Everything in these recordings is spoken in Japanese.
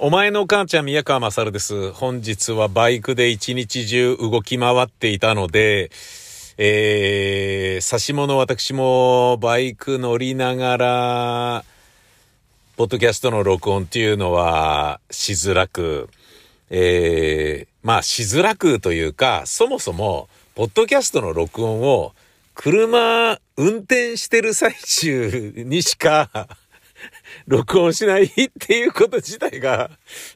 お前の母ちゃん宮川勝です。本日はバイクで一日中動き回っていたので、えー、指物私もバイク乗りながら、ポッドキャストの録音っていうのはしづらく、えー、まあしづらくというか、そもそも、ポッドキャストの録音を車運転してる最中にしか録音しないっていうこと自体が、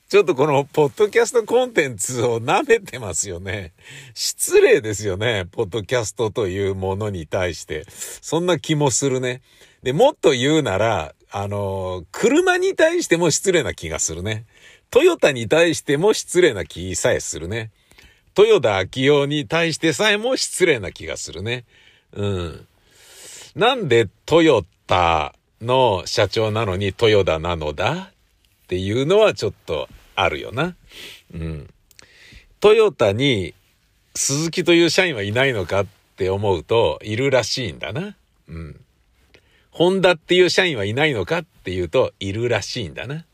ちょっとこのポッドキャストコンテンツを舐めてますよね。失礼ですよね。ポッドキャストというものに対して。そんな気もするね。で、もっと言うなら、あの、車に対しても失礼な気がするね。トヨタに対しても失礼な気さえするね。豊田昭夫に対してさえも失礼な気がするね。うん。なんでトヨタの社長なのに豊田なのだ？っていうのはちょっとあるよな。うん。トヨタに鈴木という社員はいないのかって思うといるらしいんだな。うん。ホンダっていう社員はいないのかっていうといるらしいんだな。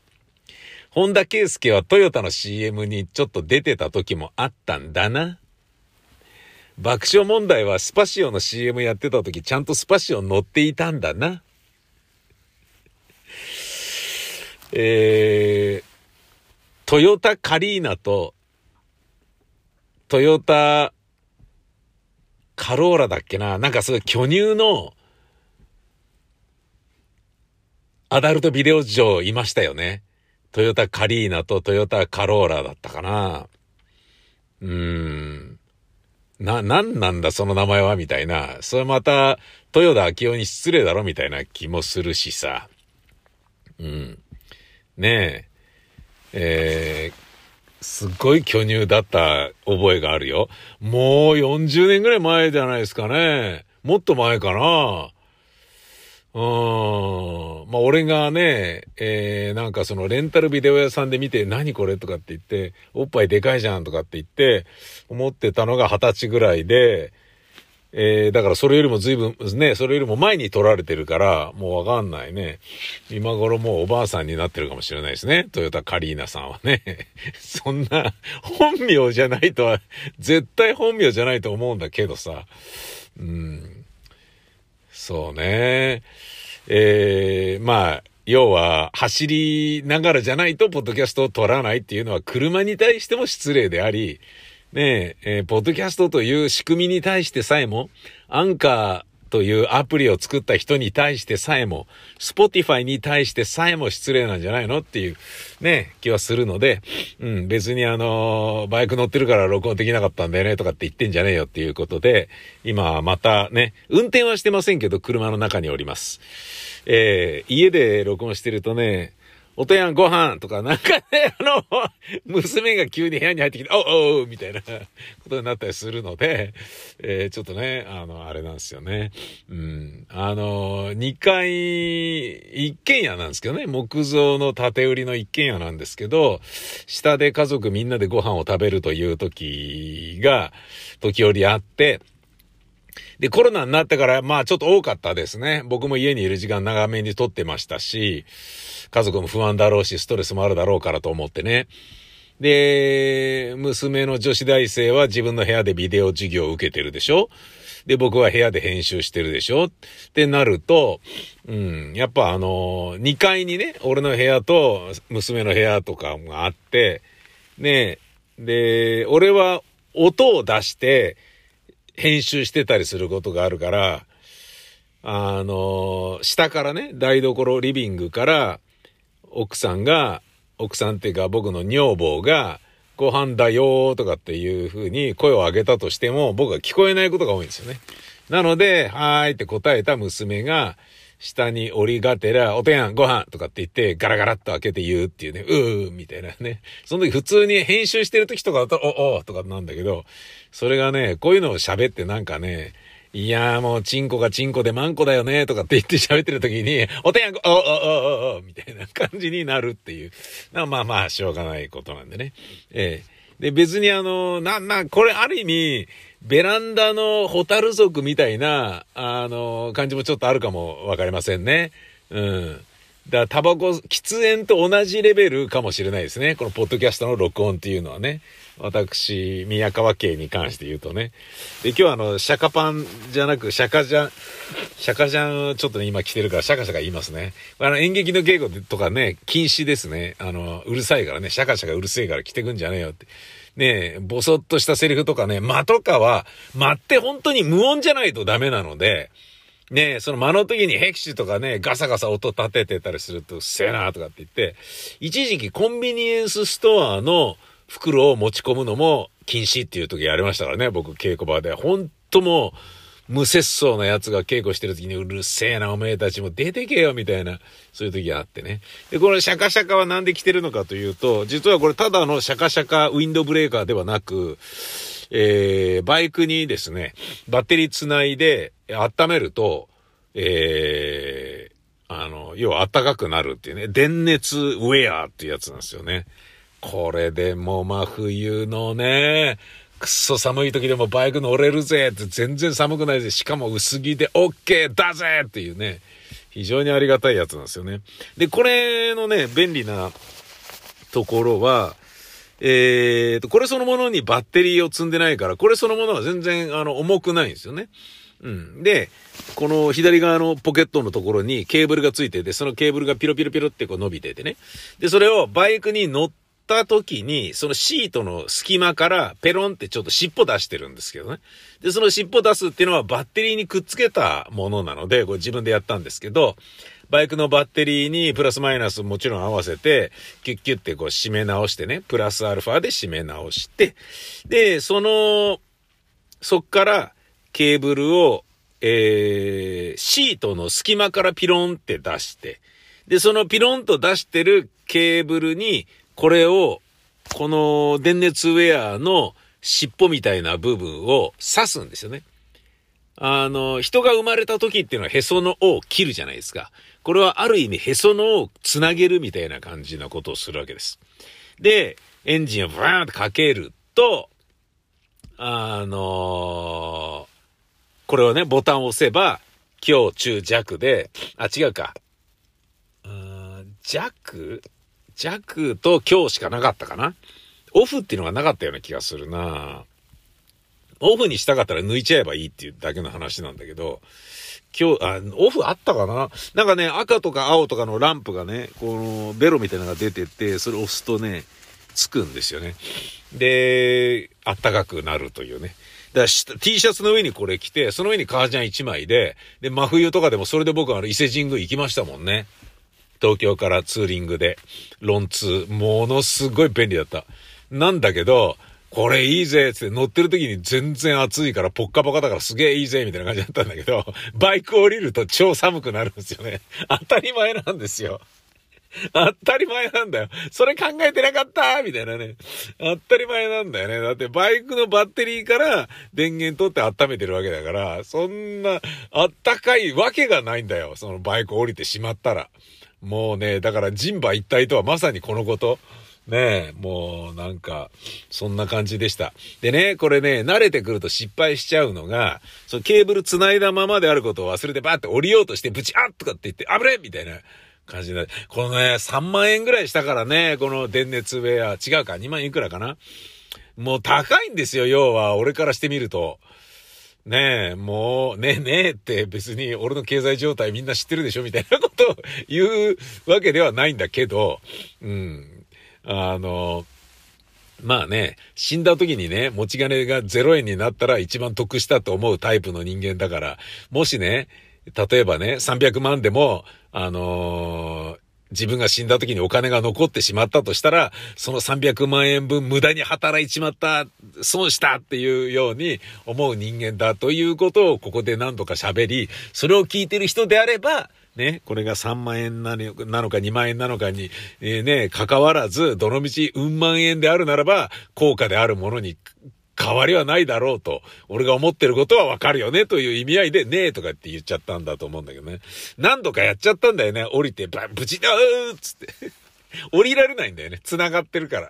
本田圭佑はトヨタの CM にちょっと出てた時もあったんだな。爆笑問題はスパシオの CM やってた時ちゃんとスパシオ乗っていたんだな。えー、トヨタカリーナと、トヨタカローラだっけななんかすごい巨乳の、アダルトビデオ上いましたよね。トヨタカリーナとトヨタカローラだったかな。うーん。な、なんなんだその名前は？みたいな。それまた、豊田昭夫に失礼だろ？みたいな気もするしさ。うん。ねえ、えー、すっごい巨乳だった覚えがあるよ。もう40年ぐらい前じゃないですかね。もっと前かな。うん。まあ、俺がね、えー、なんかそのレンタルビデオ屋さんで見て、何これとかって言って、おっぱいでかいじゃんとかって言って、思ってたのが二十歳ぐらいで、えー、だからそれよりも随分、ね、それよりも前に撮られてるから、もうわかんないね。今頃もうおばあさんになってるかもしれないですね。トヨタカリーナさんはね。そんな、本名じゃないとは、絶対本名じゃないと思うんだけどさ。うん。そうね。えー、まあ、要は、走りながらじゃないと、ポッドキャストを撮らないっていうのは、車に対しても失礼であり、ねえ、えー、ポッドキャストという仕組みに対してさえも、アンカーというアプリを作った人に対してさえも、 Spotify に対してさえも失礼なんじゃないのっていう、ね、気はするので、うん、別にあのバイク乗ってるから録音できなかったんだよねとかって言ってんじゃねえよっていうことで、今またね、運転はしてませんけど、車の中におります。えー、家で録音してるとね、おとやんご飯とか、なんかね、あの、娘が急に部屋に入ってきて、おうおうみたいな ことになったりするので、えー、ちょっとね、あの、あれなんですよね。うん。あの、2階、一軒家なんですけどね、木造の建売りの一軒家なんですけど、下で家族みんなでご飯を食べるという時が、時折あって、で、コロナになってから、まあちょっと多かったですね。僕も家にいる時間長めにとってましたし、家族も不安だろうし、ストレスもあるだろうからと思ってね。で、娘の女子大生は自分の部屋でビデオ授業を受けてるでしょ？で、僕は部屋で編集してるでしょ？ってなると、うん、やっぱあの、2階にね、俺の部屋と娘の部屋とかがあって、ね、で、俺は音を出して編集してたりすることがあるから、あの、下からね、台所、リビングから、奥さんが、奥さんっていうか僕の女房が、ご飯だよとかっていう風に声を上げたとしても、僕は聞こえないことが多いんですよね。なので、はーいって答えた娘が、下に降りがてら、おてやん、ご飯とかって言って、ガラガラっと開けて言うっていうね、うーみたいなね。その時普通に編集してる時とかだと、お、おとかなんだけど、それがね、こういうのを喋ってなんかね、いやーもう、チンコがチンコでマンコだよね、とかって言って喋ってる時に、おてやんこ、お、お、お、お、みたいな感じになるっていう。まあまあ、しょうがないことなんでね。ええ、で、別にあの、な、な、これある意味、ベランダのホタル族みたいな、あの、感じもちょっとあるかもわかりませんね。うん。だからタバコ、喫煙と同じレベルかもしれないですね。このポッドキャストの録音っていうのはね。私、宮川家に関して言うとね。で、今日はあの、シャカパンじゃなく、シャカジャン、シャカジャンちょっとね、今来てるからシャカシャカ言いますね。あの、演劇の稽古とかね、禁止ですね。あの、うるさいからね、シャカシャカうるせえから来てくんじゃねえよって。ねえ、ぼそっとしたセリフとかね、間とかは、間って本当に無音じゃないとダメなので、ねえ、その間の時にヘキシとかね、ガサガサ音立ててたりすると、うっせえなとかって言って、一時期コンビニエンスストアの袋を持ち込むのも禁止っていう時やりましたからね、僕稽古場で。ほんともう、無節操な奴が稽古してる時にうるせえなおめえたちも出てけよみたいな、そういう時があってね。で、これシャカシャカはなんで来てるのかというと、実はこれただのシャカシャカウィンドブレーカーではなく、えー、バイクにですね、バッテリーつないで温めると、えー、あの、要は暖かくなるっていうね、電熱ウェアっていうやつなんですよね。これでも真冬のね、くそ寒い時でもバイク乗れるぜって全然寒くないぜ。しかも薄着で OK だぜっていうね、非常にありがたいやつなんですよね。で、これのね、便利なところは、えーと、これそのものにバッテリーを積んでないから、これそのものは全然あの重くないんですよね。うん。で、この左側のポケットのところにケーブルがついてて、そのケーブルがピロピロピロってこう伸びててね。で、それをバイクに乗った時に、そのシートの隙間からペロンってちょっと尻尾出してるんですけどね。で、その尻尾出すっていうのはバッテリーにくっつけたものなので、これ自分でやったんですけど、バイクのバッテリーにプラスマイナスもちろん合わせて、キュッキュッてこう締め直してね、プラスアルファで締め直して、で、その、そっからケーブルを、えー、シートの隙間からピロンって出して、で、そのピロンと出してるケーブルにこれを、この電熱ウェアの尻尾みたいな部分を刺すんですよね。あの、人が生まれた時っていうのはへその緒を切るじゃないですか。これはある意味へその緒をつなげるみたいな感じなことをするわけです。で、エンジンをブーンとかけると、あのー、これをね、ボタンを押せば、強、中、弱で、あ、違うか。弱？弱と強しかなかったかな。オフっていうのがなかったような気がするなオフにしたかったら抜いちゃえばいいっていうだけの話なんだけど、今日、あ、オフあったかななんかね、赤とか青とかのランプがね、このベロみたいなのが出てて、それ押すとね、つくんですよね。で、あったかくなるというね。だから T シャツの上にこれ着て、その上に革ジャン1枚で、で、真冬とかでもそれで僕は伊勢神宮行きましたもんね。東京からツーリングで、ロンツー、ものすごい便利だった。なんだけど、これいいぜって乗ってる時に全然暑いからポッカポカだからすげえいいぜみたいな感じだったんだけど、バイク降りると超寒くなるんですよね。当たり前なんですよ。当たり前なんだよ。それ考えてなかったみたいなね。当たり前なんだよね。だってバイクのバッテリーから電源取って温めてるわけだから、そんなあったかいわけがないんだよ。そのバイク降りてしまったら。もうね、だから人馬一体とはまさにこのこと。ねえ、もうなんか、そんな感じでした。でね、これね、慣れてくると失敗しちゃうのが、そのケーブル繋いだままであることを忘れてバーって降りようとしてブチあっとかって言って、あぶれみたいな感じになる。このね、3万円ぐらいしたからね、この電熱ウェア、違うか、2万いくらかなもう高いんですよ、要は、俺からしてみると。ねえ、もう、ねえねえって別に俺の経済状態みんな知ってるでしょみたいなことを言うわけではないんだけど、うん。あの、まあね、死んだ時にね、持ち金が0円になったら一番得したと思うタイプの人間だから、もしね、例えばね、300万でも、あのー自分が死んだ時にお金が残ってしまったとしたら、その300万円分無駄に働いちまった、損したっていうように思う人間だということをここで何度か喋り、それを聞いてる人であれば、ね、これが3万円なのか2万円なのかに、えー、ね、関わらず、どのみち、うん万円であるならば、高価であるものに変わりはないだろうと、俺が思ってることはわかるよねという意味合いで、ねえとかって言っちゃったんだと思うんだけどね。何度かやっちゃったんだよね。降りて、ブチだーっつって。降りられないんだよね。繋がってるから。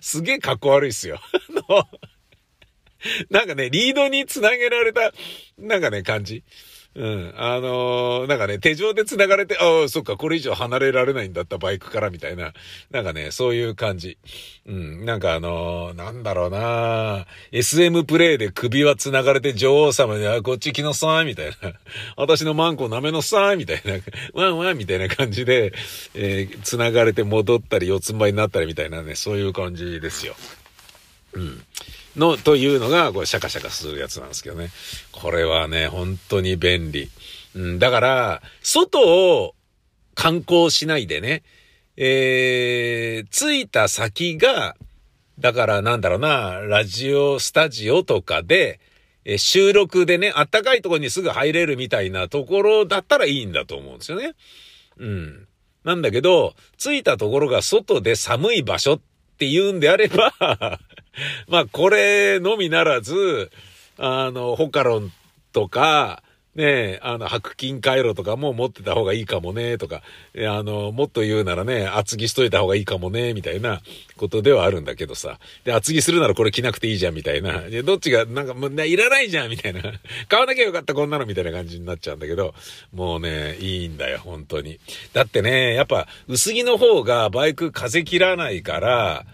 すげえ格好悪いっすよ。あの、なんかね、リードに繋げられた、なんかね、感じ。うん。あのー、なんかね、手錠で繋がれて、ああ、そっか、これ以上離れられないんだった、バイクからみたいな。なんかね、そういう感じ。うん。なんかあのー、なんだろうな SM プレイで首は繋がれて女王様に、あ、こっち来なさい、みたいな。私のマンコ舐めなさい、みたいな。ワンワンみたいな感じで、えー、繋がれて戻ったり、四つん這いになったりみたいなね、そういう感じですよ。うん。の、というのが、これ、シャカシャカするやつなんですけどね。これはね、本当に便利。うん、だから、外を観光しないでね、えー、着いた先が、だからなんだろうな、ラジオスタジオとかで、え収録でね、あったかいところにすぐ入れるみたいなところだったらいいんだと思うんですよね。うん。なんだけど、着いたところが外で寒い場所って言うんであれば まあ、これのみならず、あの、ホカロンとか、ねあの、白金回路とかも持ってた方がいいかもね、とか、あの、もっと言うならね、厚着しといた方がいいかもね、みたいなことではあるんだけどさ。で、厚着するならこれ着なくていいじゃん、みたいな。で、どっちが、なんか、もう、いらないじゃん、みたいな。買わなきゃよかった、こんなの、みたいな感じになっちゃうんだけど、もうね、いいんだよ、本当に。だってね、やっぱ、薄着の方がバイク風切らないから、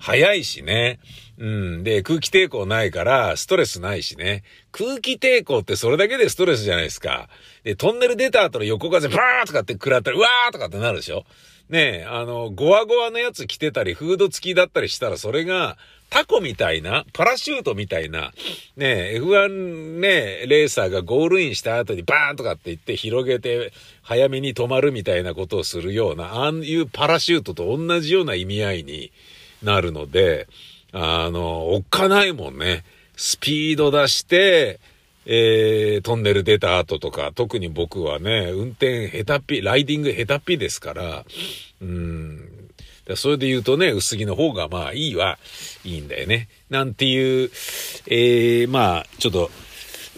早いしね。うん。で、空気抵抗ないから、ストレスないしね。空気抵抗ってそれだけでストレスじゃないですか。で、トンネル出た後の横風、バーとかって食らったら、うわーとかってなるでしょねえ、あの、ゴワゴワのやつ着てたり、フード付きだったりしたら、それが、タコみたいな、パラシュートみたいな、ねえ、F1 ね、レーサーがゴールインした後にバーンとかって言って広げて、早めに止まるみたいなことをするような、ああいうパラシュートと同じような意味合いになるので、あの、おっかないもんね。スピード出して、えー、トンネル出た後とか、特に僕はね、運転下手っぴ、ライディング下手っぴですから、うん。それで言うとね、薄着の方がまあいいは、いいんだよね。なんていう、えー、まあ、ちょっと、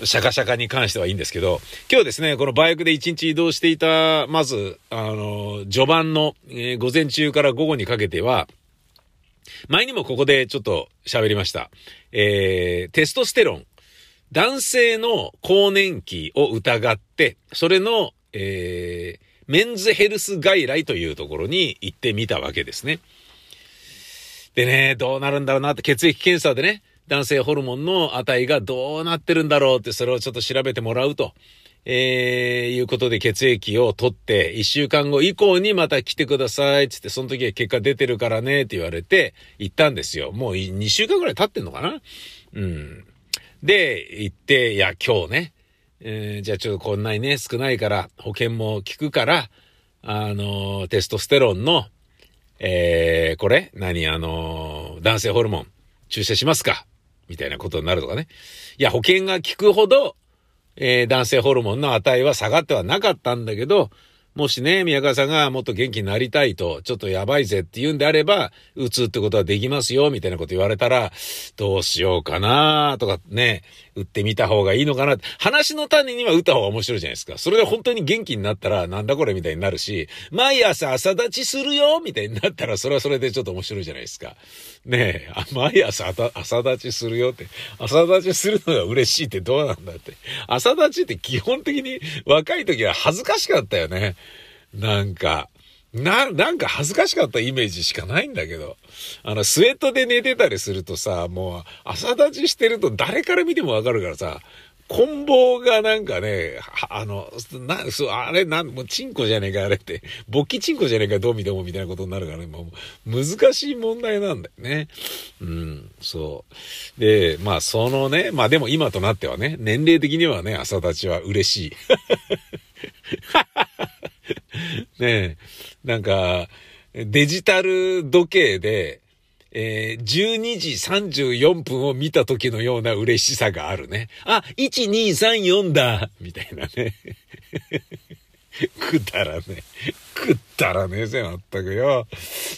シャカシャカに関してはいいんですけど、今日ですね、このバイクで一日移動していた、まず、あの、序盤の、えー、午前中から午後にかけては、前にもここでちょっと喋りました。えー、テストステロン。男性の更年期を疑って、それの、えー、メンズヘルス外来というところに行ってみたわけですね。でね、どうなるんだろうなって血液検査でね、男性ホルモンの値がどうなってるんだろうってそれをちょっと調べてもらうと。えー、いうことで血液を取って、一週間後以降にまた来てください、つって、その時は結果出てるからね、って言われて、行ったんですよ。もう2週間ぐらい経ってんのかな？うん。で、行って、いや、今日ね、えー、じゃあちょっとこんなにね、少ないから、保険も効くから、あのー、テストステロンの、えー、これ？何？あのー、男性ホルモン、注射しますか？みたいなことになるとかね。いや、保険が効くほど、えー、男性ホルモンの値は下がってはなかったんだけど、もしね、宮川さんがもっと元気になりたいと、ちょっとやばいぜって言うんであれば、打つってことはできますよ、みたいなこと言われたら、どうしようかなとかね、打ってみた方がいいのかなって。話の種には打った方が面白いじゃないですか。それで本当に元気になったら、なんだこれみたいになるし、毎朝朝立ちするよみたいになったら、それはそれでちょっと面白いじゃないですか。ねえ、毎朝朝立ちするよって、朝立ちするのが嬉しいってどうなんだって。朝立ちって基本的に若い時は恥ずかしかったよね。なんか。な、なんか恥ずかしかったイメージしかないんだけど。あの、スウェットで寝てたりするとさ、もう、朝立ちしてると誰から見てもわかるからさ、棍棒がなんかね、あの、な、そう、あれ、なん、もうチンコじゃねえか、あれって。勃起チンコじゃねえか、どう見てもみたいなことになるからね、もう、難しい問題なんだよね。うん、そう。で、まあ、そのね、まあでも今となってはね、年齢的にはね、朝立ちは嬉しい。ねえ、なんか、デジタル時計で、えー、12時34分を見た時のような嬉しさがあるね。あ、1234だ みたいなね。くだらねえ。くだらねえぜ、まったくよ。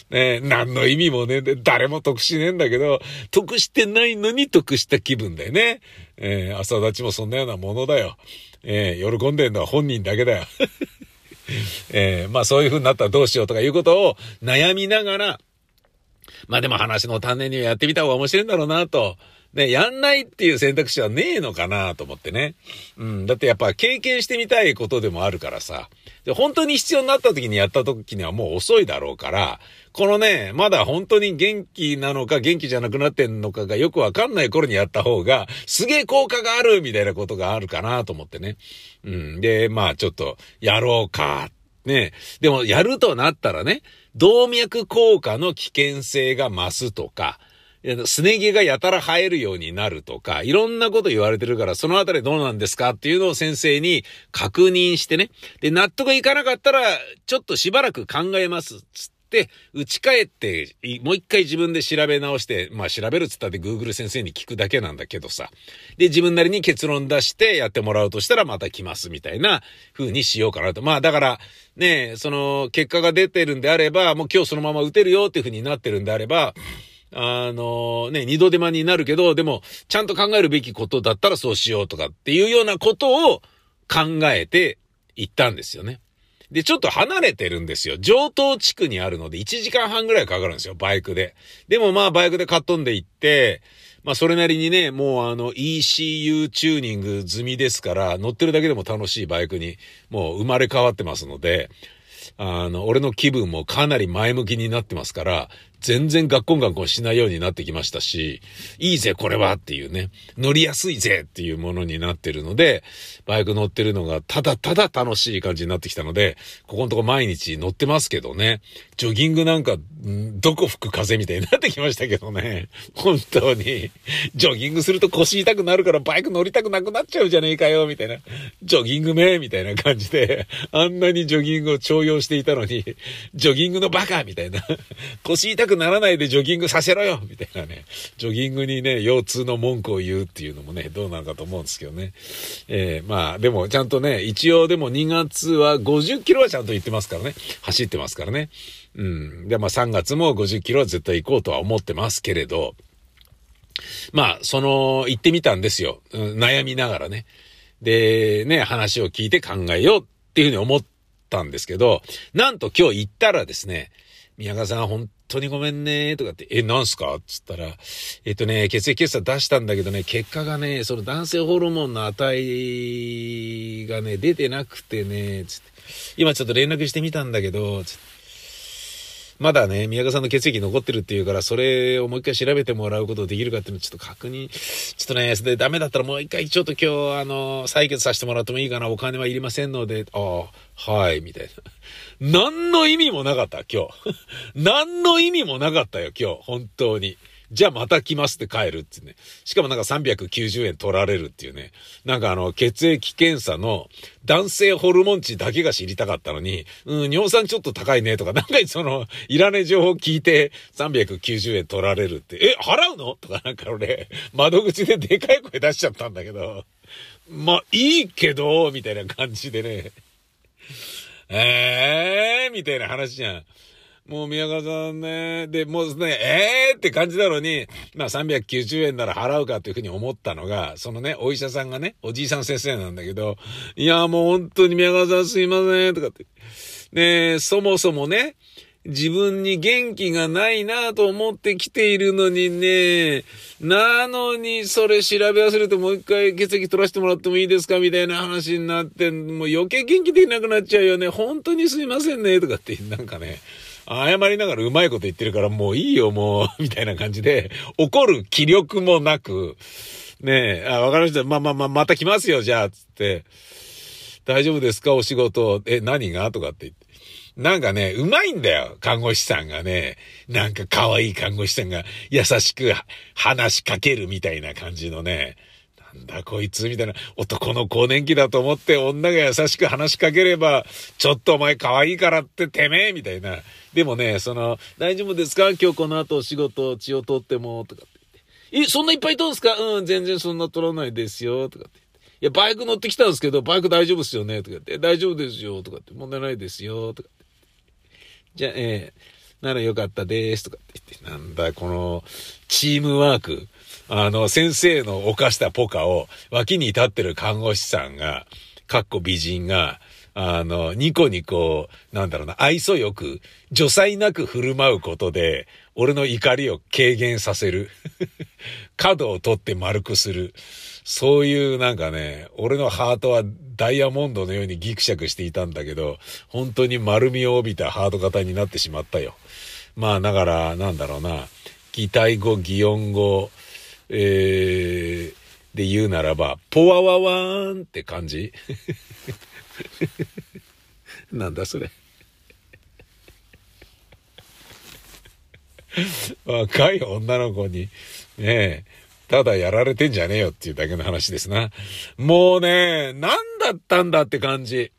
ね何の意味もねえで、誰も得しねえんだけど、得してないのに得した気分だよね。えー、朝立ちもそんなようなものだよ。えー、喜んでんのは本人だけだよ。えー、まあそういう風になったらどうしようとかいうことを悩みながら、まあでも話の種にはやってみた方が面白いんだろうなと。ね、やんないっていう選択肢はねえのかなと思ってね。うん。だってやっぱ経験してみたいことでもあるからさ。で、本当に必要になった時にやった時にはもう遅いだろうから、このね、まだ本当に元気なのか元気じゃなくなってんのかがよくわかんない頃にやった方が、すげえ効果があるみたいなことがあるかなと思ってね。うん。で、まあちょっと、やろうか。ね。でも、やるとなったらね、動脈硬化の危険性が増すとか、すね毛がやたら生えるようになるとか、いろんなこと言われてるから、そのあたりどうなんですかっていうのを先生に確認してね。で、納得いかなかったら、ちょっとしばらく考えます。つって、打ち返って、もう一回自分で調べ直して、まあ調べるっつったって Google 先生に聞くだけなんだけどさ。で、自分なりに結論出してやってもらうとしたらまた来ますみたいな風にしようかなと。まあだから、ね、その結果が出てるんであれば、もう今日そのまま打てるよっていう風になってるんであれば、あのね、二度手間になるけど、でも、ちゃんと考えるべきことだったらそうしようとかっていうようなことを考えて行ったんですよね。で、ちょっと離れてるんですよ。上東地区にあるので1時間半ぐらいかかるんですよ、バイクで。でもまあバイクでかっ飛んで行って、まあそれなりにね、もうあの ECU チューニング済みですから、乗ってるだけでも楽しいバイクにもう生まれ変わってますので、あの、俺の気分もかなり前向きになってますから、全然ガッコンガッコンしないようになってきましたし、いいぜこれはっていうね、乗りやすいぜっていうものになってるので、バイク乗ってるのがただただ楽しい感じになってきたので、ここのとこ毎日乗ってますけどね、ジョギングなんか、どこ吹く風みたいになってきましたけどね、本当に、ジョギングすると腰痛くなるからバイク乗りたくなくなっちゃうじゃねえかよ、みたいな、ジョギングめみたいな感じで、あんなにジョギングを重用していたのに、ジョギングのバカみたいな、腰痛くくならないでジョギングさせろよみたいなね、ジョギングにね、腰痛の文句を言うっていうのもね、どうなのかと思うんですけどね。えー、まあ、でもちゃんとね、一応でも2月は50キロはちゃんと行ってますからね。走ってますからね。うん。で、まあ3月も50キロは絶対行こうとは思ってますけれど、まあ、その、行ってみたんですよ。悩みながらね。で、ね、話を聞いて考えようっていうふうに思ったんですけど、なんと今日行ったらですね、宮川さん本当にごめんね、とかって、え、なんすか？つったら、えっとね、血液検査出したんだけどね、結果がね、その男性ホルモンの値がね、出てなくてね、つって、今ちょっと連絡してみたんだけど、つって、まだね、宮川さんの血液残ってるっていうから、それをもう一回調べてもらうことできるかっていうのをちょっと確認、ちょっとね、でダメだったらもう一回ちょっと今日、あの、採血させてもらってもいいかな、お金はいりませんので、ああ、はい、みたいな。何の意味もなかった、今日。何の意味もなかったよ、今日、本当に。じゃあまた来ますって帰るってね。しかもなんか390円取られるっていうね。なんかあの、血液検査の男性ホルモン値だけが知りたかったのに、うん、尿酸ちょっと高いねとか、なんかその、いらねえ情報聞いて390円取られるって、え、払うの？とかなんか俺、窓口ででかい声出しちゃったんだけど、まあ、いいけど、みたいな感じでね。ええー、みたいな話じゃん。もう宮川さんね、で、もうね、ええー、って感じなのに、まあ390円なら払うかっていうふうに思ったのが、そのね、お医者さんがね、おじいさん先生なんだけど、いや、もう本当に宮川さんすいません、とかって。ねそもそもね、自分に元気がないなと思ってきているのにね、なのにそれ調べ忘れてもう一回血液取らせてもらってもいいですかみたいな話になって、もう余計元気できなくなっちゃうよね。本当にすいませんね、とかって、なんかね、謝りながらうまいこと言ってるからもういいよもう、みたいな感じで、怒る気力もなく、ねえ、あ、わかりました。まあまあまあ、また来ますよ、じゃあ、つって。大丈夫ですかお仕事。え、何が？とかって言って。なんかね、うまいんだよ、看護師さんがね。なんか可愛い看護師さんが優しく話しかけるみたいな感じのね。なんだこいつみたいな、男の更年期だと思って女が優しく話しかければ、ちょっとお前可愛いからっててめえみたいな。でもね、その、大丈夫ですか？今日この後お仕事血を取っても、とかって言って。え、そんないっぱい取るんすか？うん、全然そんな取らないですよ、とかって。いや、バイク乗ってきたんですけど、バイク大丈夫っすよねとか言って、大丈夫ですよ、とかって、問題ないですよ、とかって。じゃあ、えー、ならよかったです、とかって言って、なんだ、この、チームワーク。あの、先生の犯したポカを脇に立ってる看護師さんが、かっこ美人が、あの、ニコニコ、なんだろうな、愛想よく、除災なく振る舞うことで、俺の怒りを軽減させる。角を取って丸くする。そういうなんかね、俺のハートはダイヤモンドのようにギクシャクしていたんだけど、本当に丸みを帯びたハート型になってしまったよ。まあ、だから、なんだろうな、擬態語、擬音語、えー、で言うならば、ポワワワーンって感じ？なんだそれ。若い女の子に、ねえ、ただやられてんじゃねえよっていうだけの話ですな。もうね、何だったんだって感じ。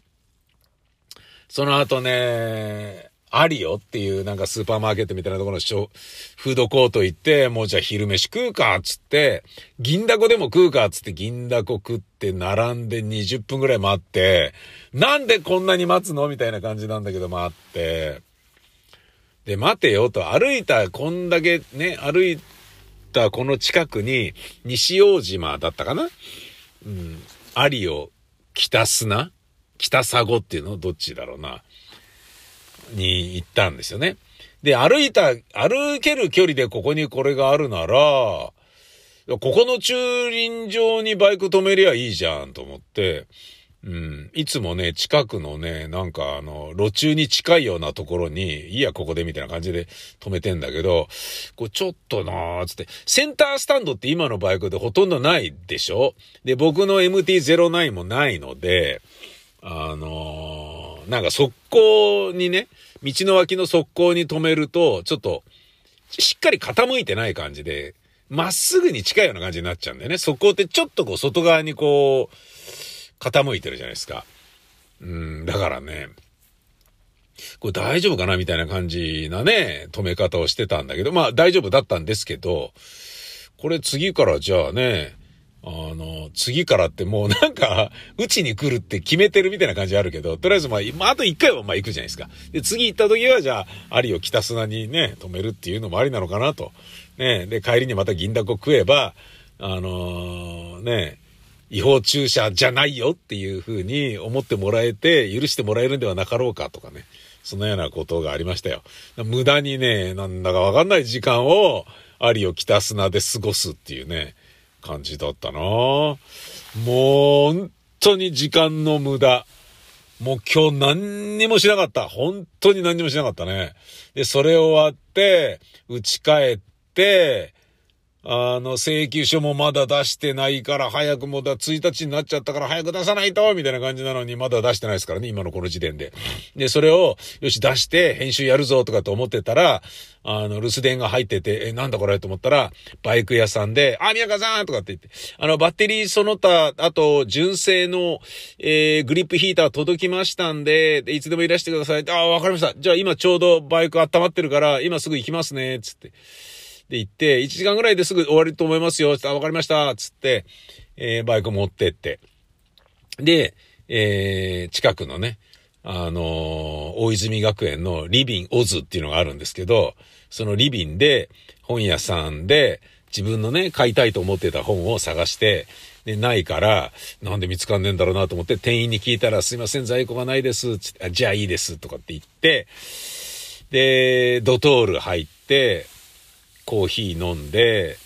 その後ね、ありよっていうなんかスーパーマーケットみたいなところのフードコート行って、もうじゃあ昼飯食うかっつって、銀だこでも食うかっつって銀だこ食って並んで20分ぐらい待って、なんでこんなに待つのみたいな感じなんだけど待って、で、待てよと歩いた、こんだけね、歩いたこの近くに西大島だったかな？うん。アリを北砂？北砂っていうの？どっちだろうな？に行ったんですよね。で、歩いた、歩ける距離でここにこれがあるなら、ここの駐輪場にバイク止めりゃいいじゃんと思って、うん。いつもね、近くのね、なんかあの、路中に近いようなところに、いいや、ここでみたいな感じで止めてんだけど、こうちょっとなーつって、センタースタンドって今のバイクでほとんどないでしょ？で、僕の MT-09 もないので、あのー、なんか速攻にね、道の脇の側溝に止めると、ちょっと、しっかり傾いてない感じで、まっすぐに近いような感じになっちゃうんだよね。側溝ってちょっとこう外側にこう、傾いてるじゃないですか。うん、だからね、これ大丈夫かなみたいな感じなね、止め方をしてたんだけど、まあ大丈夫だったんですけど、これ次からじゃあね、あの、次からってもうなんか、うちに来るって決めてるみたいな感じあるけど、とりあえずまあ、まあ、あと一回はまあ行くじゃないですか。で、次行った時はじゃあ、アリを北砂にね、止めるっていうのもありなのかなと。ね、で、帰りにまた銀だこ食えば、あのー、ね、違法駐車じゃないよっていうふうに思ってもらえて、許してもらえるんではなかろうかとかね。そのようなことがありましたよ。無駄にね、なんだかわかんない時間を、アリを北砂で過ごすっていうね。感じだったなもう、本当に時間の無駄。もう今日何にもしなかった。本当に何にもしなかったね。で、それ終わって、打ち帰って、あの、請求書もまだ出してないから、早くもだ、1日になっちゃったから早く出さないとみたいな感じなのに、まだ出してないですからね、今のこの時点で。で、それを、よし、出して、編集やるぞとかと思ってたら、あの、留守電が入ってて、え、なんだこれと思ったら、バイク屋さんで、あ、宮川さんとかって言って、あの、バッテリーその他、あと、純正の、えー、グリップヒーター届きましたんで、でいつでもいらしてください。あ、わかりました。じゃあ今ちょうどバイク温まってるから、今すぐ行きますね、つって。で行って、1時間ぐらいですぐ終わると思いますよ。あ、わかりました。つって、えー、バイク持ってって。で、えー、近くのね、あのー、大泉学園のリビンオズっていうのがあるんですけど、そのリビンで、本屋さんで、自分のね、買いたいと思ってた本を探して、で、ないから、なんで見つかんねえんだろうなと思って、店員に聞いたら、すいません、在庫がないです、つって、じゃあいいです、とかって言って、で、ドトール入って、コーヒー飲んで、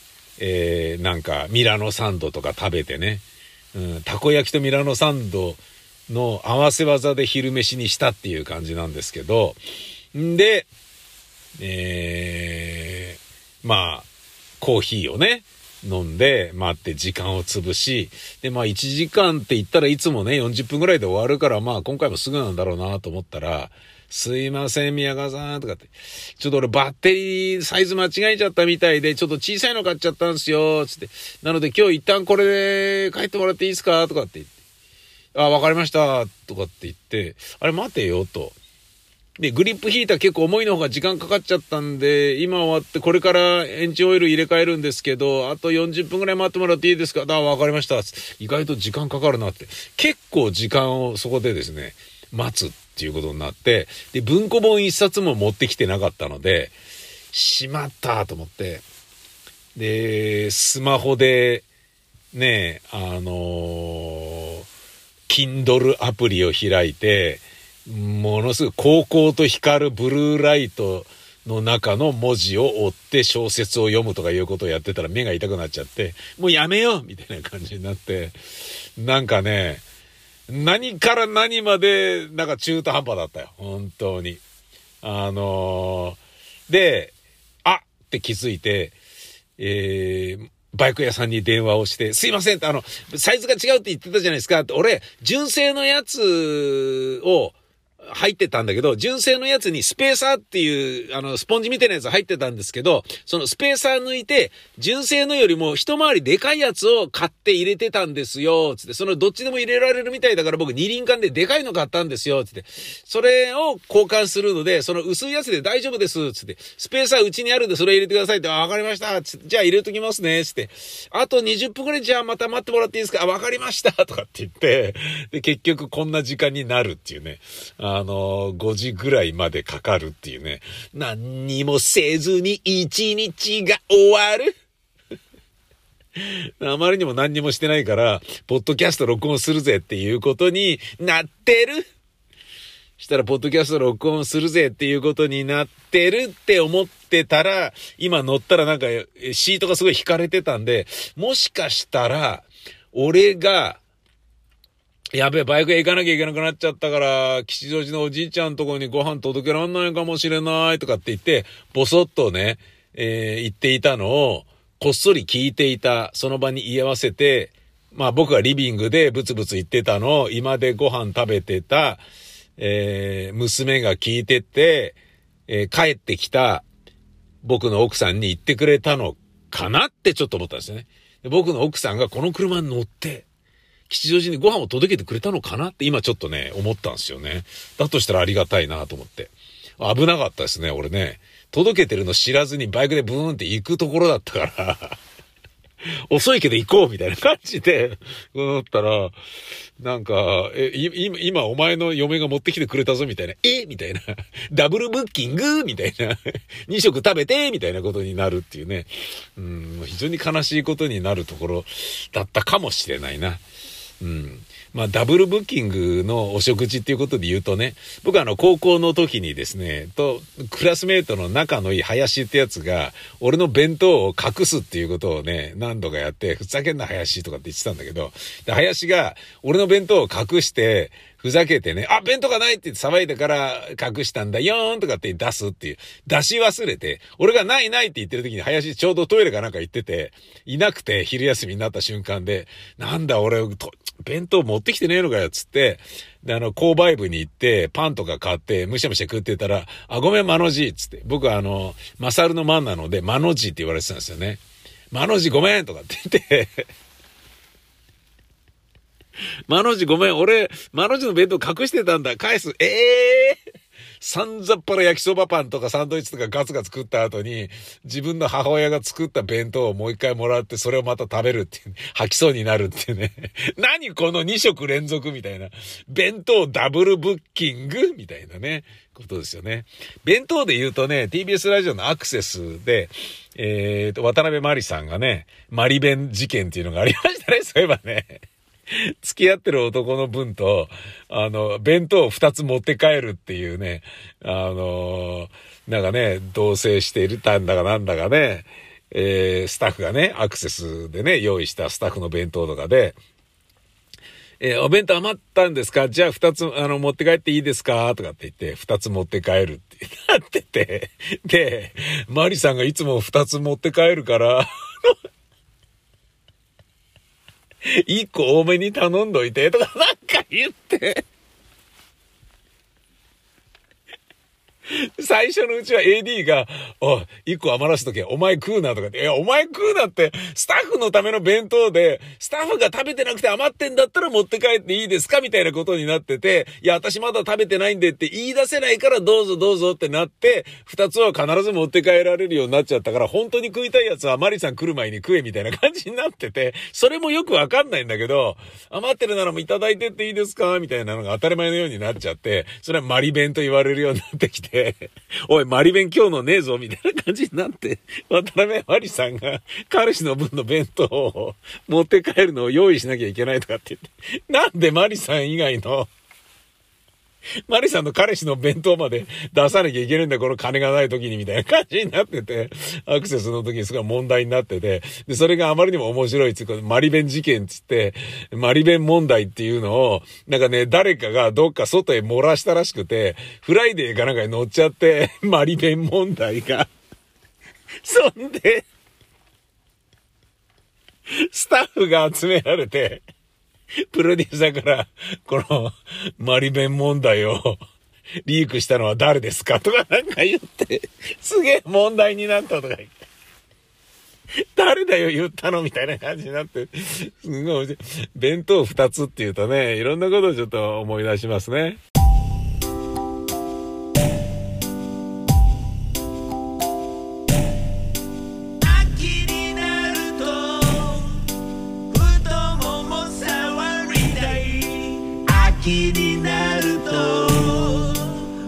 えー、なんかミラノサンドとか食べてね、うん、たこ焼きとミラノサンドの合わせ技で昼飯にしたっていう感じなんですけど、んで、えー、まあ、コーヒーをね、飲んで、待って時間を潰し、で、まあ1時間って言ったらいつもね、40分ぐらいで終わるから、まあ今回もすぐなんだろうなと思ったら、すいません、宮川さん、とかって。ちょっと俺バッテリーサイズ間違えちゃったみたいで、ちょっと小さいの買っちゃったんすよ、つって。なので今日一旦これで帰ってもらっていいですか？とかって言って。あ、わかりました、とかって言って、あれ待てよ、と。で、グリップヒーター結構重いの方が時間かかっちゃったんで、今終わってこれからエンジンオイル入れ替えるんですけど、あと40分くらい待ってもらっていいですか？あ、わかりました。意外と時間かかるなって。結構時間をそこでですね、待つっていうことになって、で、文庫本一冊も持ってきてなかったので、しまったと思って、で、スマホで、ね、あのー、Kindle アプリを開いて、ものすごい高校と光るブルーライトの中の文字を追って小説を読むとかいうことをやってたら目が痛くなっちゃって、もうやめようみたいな感じになって、なんかね、何から何まで、なんか中途半端だったよ。本当に。あのー、で、あって気づいて、えー、バイク屋さんに電話をして、すいませんって、あの、サイズが違うって言ってたじゃないですかって、俺、純正のやつを、入ってたんだけど、純正のやつにスペーサーっていう、あの、スポンジみたいなやつ入ってたんですけど、そのスペーサー抜いて、純正のよりも一回りでかいやつを買って入れてたんですよ、つって、そのどっちでも入れられるみたいだから僕二輪缶ででかいの買ったんですよ、つって、それを交換するので、その薄いやつで大丈夫です、つって、スペーサーうちにあるんでそれ入れてくださいって、あ、わかりました、つって、じゃあ入れときますね、つって、あと20分くらいじゃあまた待ってもらっていいですか、あ、わかりました、とかって言って、で、結局こんな時間になるっていうね、ああの、5時ぐらいまでかかるっていうね。何にもせずに一日が終わる。あまりにも何にもしてないから、ポッドキャスト録音するぜっていうことになってる。したら、ポッドキャスト録音するぜっていうことになってるって思ってたら、今乗ったらなんかシートがすごい引かれてたんで、もしかしたら、俺がやべえ、バイクへ行かなきゃいけなくなっちゃったから、吉祥寺のおじいちゃんとこにご飯届けらんないかもしれないとかって言って、ぼそっとね、えー、言っていたのを、こっそり聞いていた、その場に居合わせて、まあ僕がリビングでブツブツ言ってたのを、今でご飯食べてた、えー、娘が聞いてて、えー、帰ってきた僕の奥さんに言ってくれたのかなってちょっと思ったんですよね。僕の奥さんがこの車に乗って、吉祥寺にご飯を届けてくれたのかなって今ちょっとね、思ったんですよね。だとしたらありがたいなと思って。危なかったですね、俺ね。届けてるの知らずにバイクでブーンって行くところだったから 遅いけど行こうみたいな感じで、思ったら、なんか、え、今、今お前の嫁が持ってきてくれたぞみたいな、え？みたいな、ダブルブッキング？みたいな、2食食べて？みたいなことになるっていうね、うん、非常に悲しいことになるところだったかもしれないな。うん。まあ、ダブルブッキングのお食事っていうことで言うとね、僕はあの、高校の時にですね、と、クラスメートの仲のいい林ってやつが、俺の弁当を隠すっていうことをね、何度かやって、ふざけんな林とかって言ってたんだけど、で林が、俺の弁当を隠して、ふざけてね、あ、弁当がないって言って騒いでから隠したんだよーんとかって出すっていう、出し忘れて、俺がないないって言ってる時に林ちょうどトイレかなんか行ってて、いなくて昼休みになった瞬間で、なんだ俺、弁当持ってきてねえのかよっつって、で、あの、購買部に行って、パンとか買って、むしゃむしゃ食ってたら、あ、ごめん、マの字っつって。僕はあの、マサルのマンなので、マの字って言われてたんですよね。マの字ごめんとかって言って マの字ごめん、俺、マの字の弁当隠してたんだ。返す。ええーさんざっぱら焼きそばパンとかサンドイッチとかガツガツ食った後に、自分の母親が作った弁当をもう一回もらって、それをまた食べるっていう、吐きそうになるっていうね。何この2食連続みたいな。弁当ダブルブッキング？みたいなね、ことですよね。弁当で言うとね、TBS ラジオのアクセスで、えーと、渡辺マリさんがね、マリ弁事件っていうのがありましたね、そういえばね。付き合ってる男の分と、あの、弁当を二つ持って帰るっていうね、あの、なんかね、同棲しているたんだかなんだかね、えー、スタッフがね、アクセスでね、用意したスタッフの弁当とかで、えー、お弁当余ったんですか？じゃあ二つ、あの、持って帰っていいですか？とかって言って、二つ持って帰るって なってて、で、マリさんがいつも二つ持って帰るから一個多めに頼んどいて、とかなんか言って、最初のうちは AD が、おい一個余らすときはお前食うなとかって、いや、お前食うなって、スタッフのための弁当で、スタッフが食べてなくて余ってんだったら持って帰っていいですかみたいなことになってて、いや、私まだ食べてないんでって言い出せないからどうぞどうぞってなって、二つは必ず持って帰られるようになっちゃったから、本当に食いたいやつはマリさん来る前に食えみたいな感じになってて、それもよくわかんないんだけど、余ってるならもういただいてっていいですか？みたいなのが当たり前のようになっちゃって、それはマリ弁と言われるようになってきて、おい、マリ弁今日のねえぞ、みたいな。感じになって、渡辺麻里さんが彼氏の分の弁当を持って帰るのを用意しなきゃいけないとかって言って、なんで麻里さん以外の マリさんの彼氏の弁当まで出さなきゃいけないんだ、この金がない時に、みたいな感じになってて、アクセスの時にすごい問題になってて、で、それがあまりにも面白いっつうか、マリ弁事件つって、マリ弁問題っていうのを、なんかね、誰かがどっか外へ漏らしたらしくて、フライデーかなんかに載っちゃって、マリ弁問題が。そんで、スタッフが集められて、プロデューサーから、この、マリ弁問題を、リークしたのは誰ですか？とかなんか言って、すげえ問題になったとか言って。誰だよ言ったのみたいな感じになって、すごい、弁当二つって言うとね、いろんなことをちょっと思い出しますね。秋になると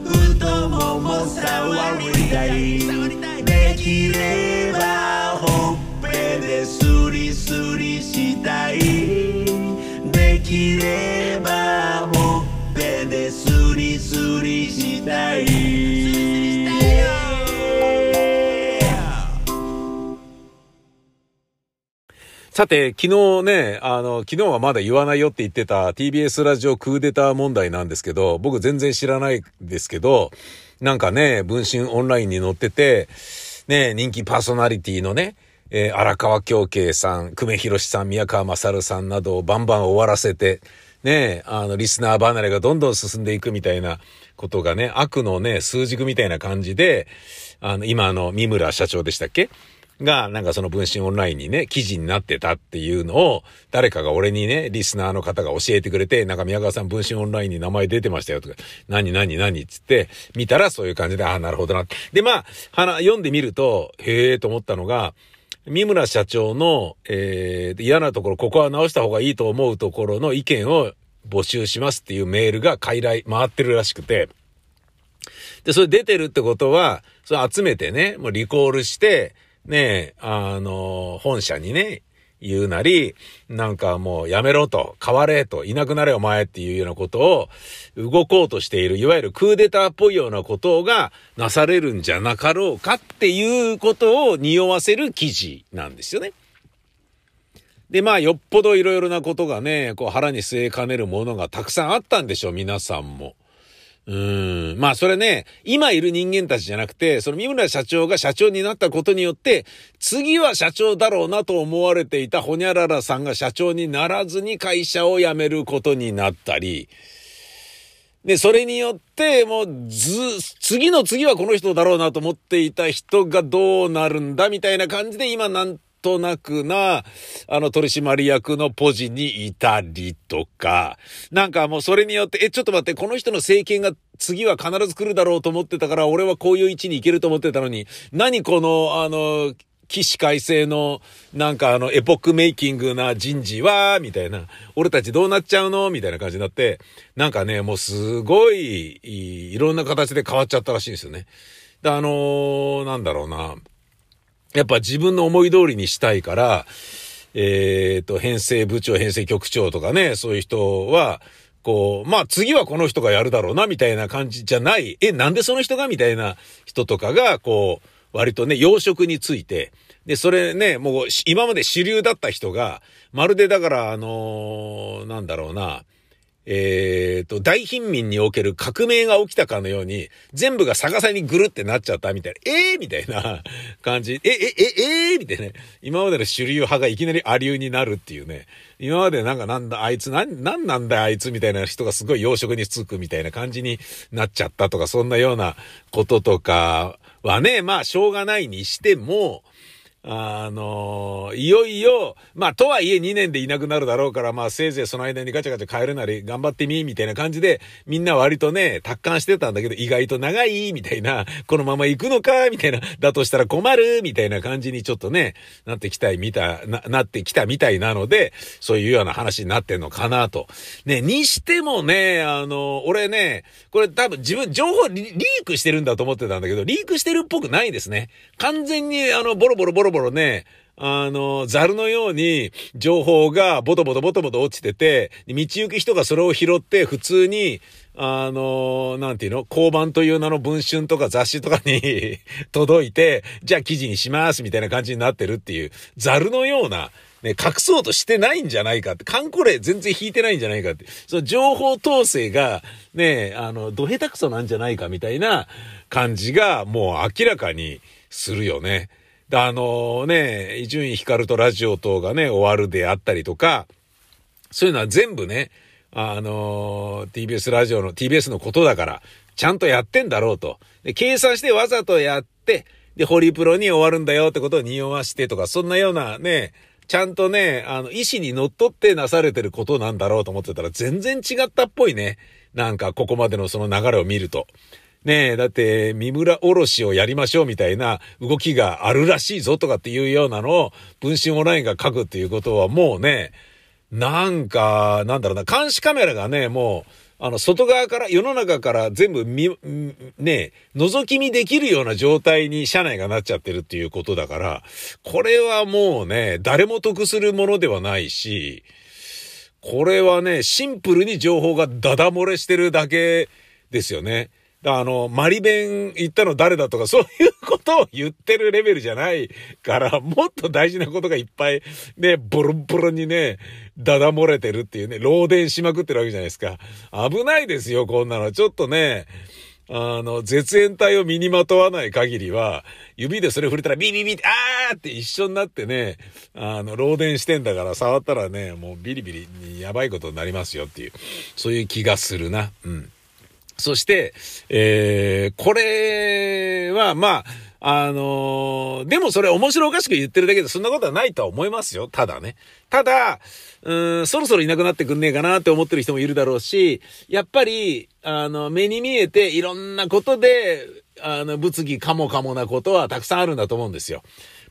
太もも触りたい。できればさて、昨日ね、あの、昨日はまだ言わないよって言ってた TBS ラジオクーデター問題なんですけど、僕全然知らないですけど、なんかね、文春オンラインに載ってて、ね、人気パーソナリティのね、えー、荒川京慶さん、久米博さん、宮川勝さんなどをバンバン終わらせて、ね、あの、リスナー離れがどんどん進んでいくみたいなことがね、悪のね、数軸みたいな感じで、あの、今の三村社長でしたっけが、なんかその分身オンラインにね、記事になってたっていうのを、誰かが俺にね、リスナーの方が教えてくれて、なんか宮川さん分身オンラインに名前出てましたよとか、何何何っつって、見たらそういう感じで、ああ、なるほどな。で、まあ、読んでみると、へえと思ったのが、三村社長の、えー、嫌なところ、ここは直した方がいいと思うところの意見を募集しますっていうメールが回来、回ってるらしくて、で、それ出てるってことは、それ集めてね、もうリコールして、ね、あの、本社にね、言うなり、なんかもうやめろと、変われと、いなくなれお前っていうようなことを動こうとしている、いわゆるクーデターっぽいようなことがなされるんじゃなかろうかっていうことを匂わせる記事なんですよね。で、まあ、よっぽどいろいろなことがね、こう腹に据えかねるものがたくさんあったんでしょう、皆さんも。うん。まあそれね、今いる人間たちじゃなくて、その三村社長が社長になったことによって、次は社長だろうなと思われていたホニャララさんが社長にならずに会社を辞めることになったり、で、それによって、もう、ず、次の次はこの人だろうなと思っていた人がどうなるんだみたいな感じで今なんとなくな、あの取締役のポジにいたりとか、なんかもうそれによって、え、ちょっと待って、この人の政権が次は必ず来るだろうと思ってたから、俺はこういう位置に行けると思ってたのに、何この、あの、起死回生の、なんかあの、エポックメイキングな人事は、みたいな、俺たちどうなっちゃうのみたいな感じになって、なんかね、もうすごい、いろんな形で変わっちゃったらしいんですよね。で、あのー、なんだろうな。やっぱ自分の思い通りにしたいから、えっ、ー、と、編成部長、編成局長とかね、そういう人は、こう、まあ次はこの人がやるだろうな、みたいな感じじゃない、え、なんでその人がみたいな人とかが、こう、割とね、養殖について、で、それね、もう今まで主流だった人が、まるでだから、あのー、なんだろうな、えっ、ー、と、大貧民における革命が起きたかのように、全部が逆さにぐるってなっちゃったみたいな、ええー、みたいな。感じ、え、え、え、ええー、みたいな、今までの主流派がいきなりア流になるっていうね、今までなんかなんだ、あいつ、なん、なんなんだあいつみたいな人がすごい養殖につくみたいな感じになっちゃったとか、そんなようなこととかはね、まあ、しょうがないにしても、あの、いよいよ、まあ、とはいえ2年でいなくなるだろうから、まあ、せいぜいその間にガチャガチャ帰るなり頑張ってみ、みたいな感じで、みんな割とね、達観してたんだけど、意外と長い、みたいな、このまま行くのか、みたいな、だとしたら困る、みたいな感じにちょっとね、なってきたい、みたな、なってきたみたいなので、そういうような話になってんのかなと。ね、にしてもね、あの、俺ね、これ多分自分、情報リリークしてるんだと思ってたんだけど、リークしてるっぽくないですね。完全に、あの、ボロボロボロボロね、あの、ザルのように情報がボトボトボトボト落ちてて、道行く人がそれを拾って普通に、あの、なんていうの交番という名の文春とか雑誌とかに 届いて、じゃあ記事にしますみたいな感じになってるっていう、ザルのような、ね、隠そうとしてないんじゃないかって、カンコレ全然引いてないんじゃないかって、その情報統制が、ね、あの、ど下手くそなんじゃないかみたいな感じが、もう明らかにするよね。あのね、伊集院光とラジオ等がね、終わるであったりとか、そういうのは全部ね、あの TBS ラジオの、TBS のことだから、ちゃんとやってんだろうと。で、計算してわざとやって、で、ホリプロに終わるんだよってことを匂わしてとか、そんなようなね、ちゃんとね、あの、意思に則っってなされてることなんだろうと思ってたら、全然違ったっぽいね。なんか、ここまでのその流れを見ると。ねえ、だって、三村おろしをやりましょうみたいな動きがあるらしいぞとかっていうようなのを、文春オンラインが書くっていうことはもうね、なんか、なんだろうな、監視カメラがね、もう、あの、外側から、世の中から全部見、ね、覗き見できるような状態に車内がなっちゃってるっていうことだから、これはもうね、誰も得するものではないし、これはね、シンプルに情報がダダ漏れしてるだけですよね。あの、マリ弁言ったの誰だとか、そういうことを言ってるレベルじゃないから、もっと大事なことがいっぱい、ね、ボロボロにね、ダダ漏れてるっていうね、漏電しまくってるわけじゃないですか。危ないですよ、こんなの。ちょっとね、あの、絶縁体を身にまとわない限りは、指でそれ触れたらビビビって、あーって一緒になってね、あの、漏電してんだから触ったらね、もうビリビリにやばいことになりますよっていう、そういう気がするな。うん。そして、えー、これは、まあ、あのー、でもそれ面白おかしく言ってるだけでそんなことはないとは思いますよ。ただね。ただ、うん、そろそろいなくなってくんねえかなって思ってる人もいるだろうし、やっぱり、あの、目に見えていろんなことで、あの、物議かもかもなことはたくさんあるんだと思うんですよ。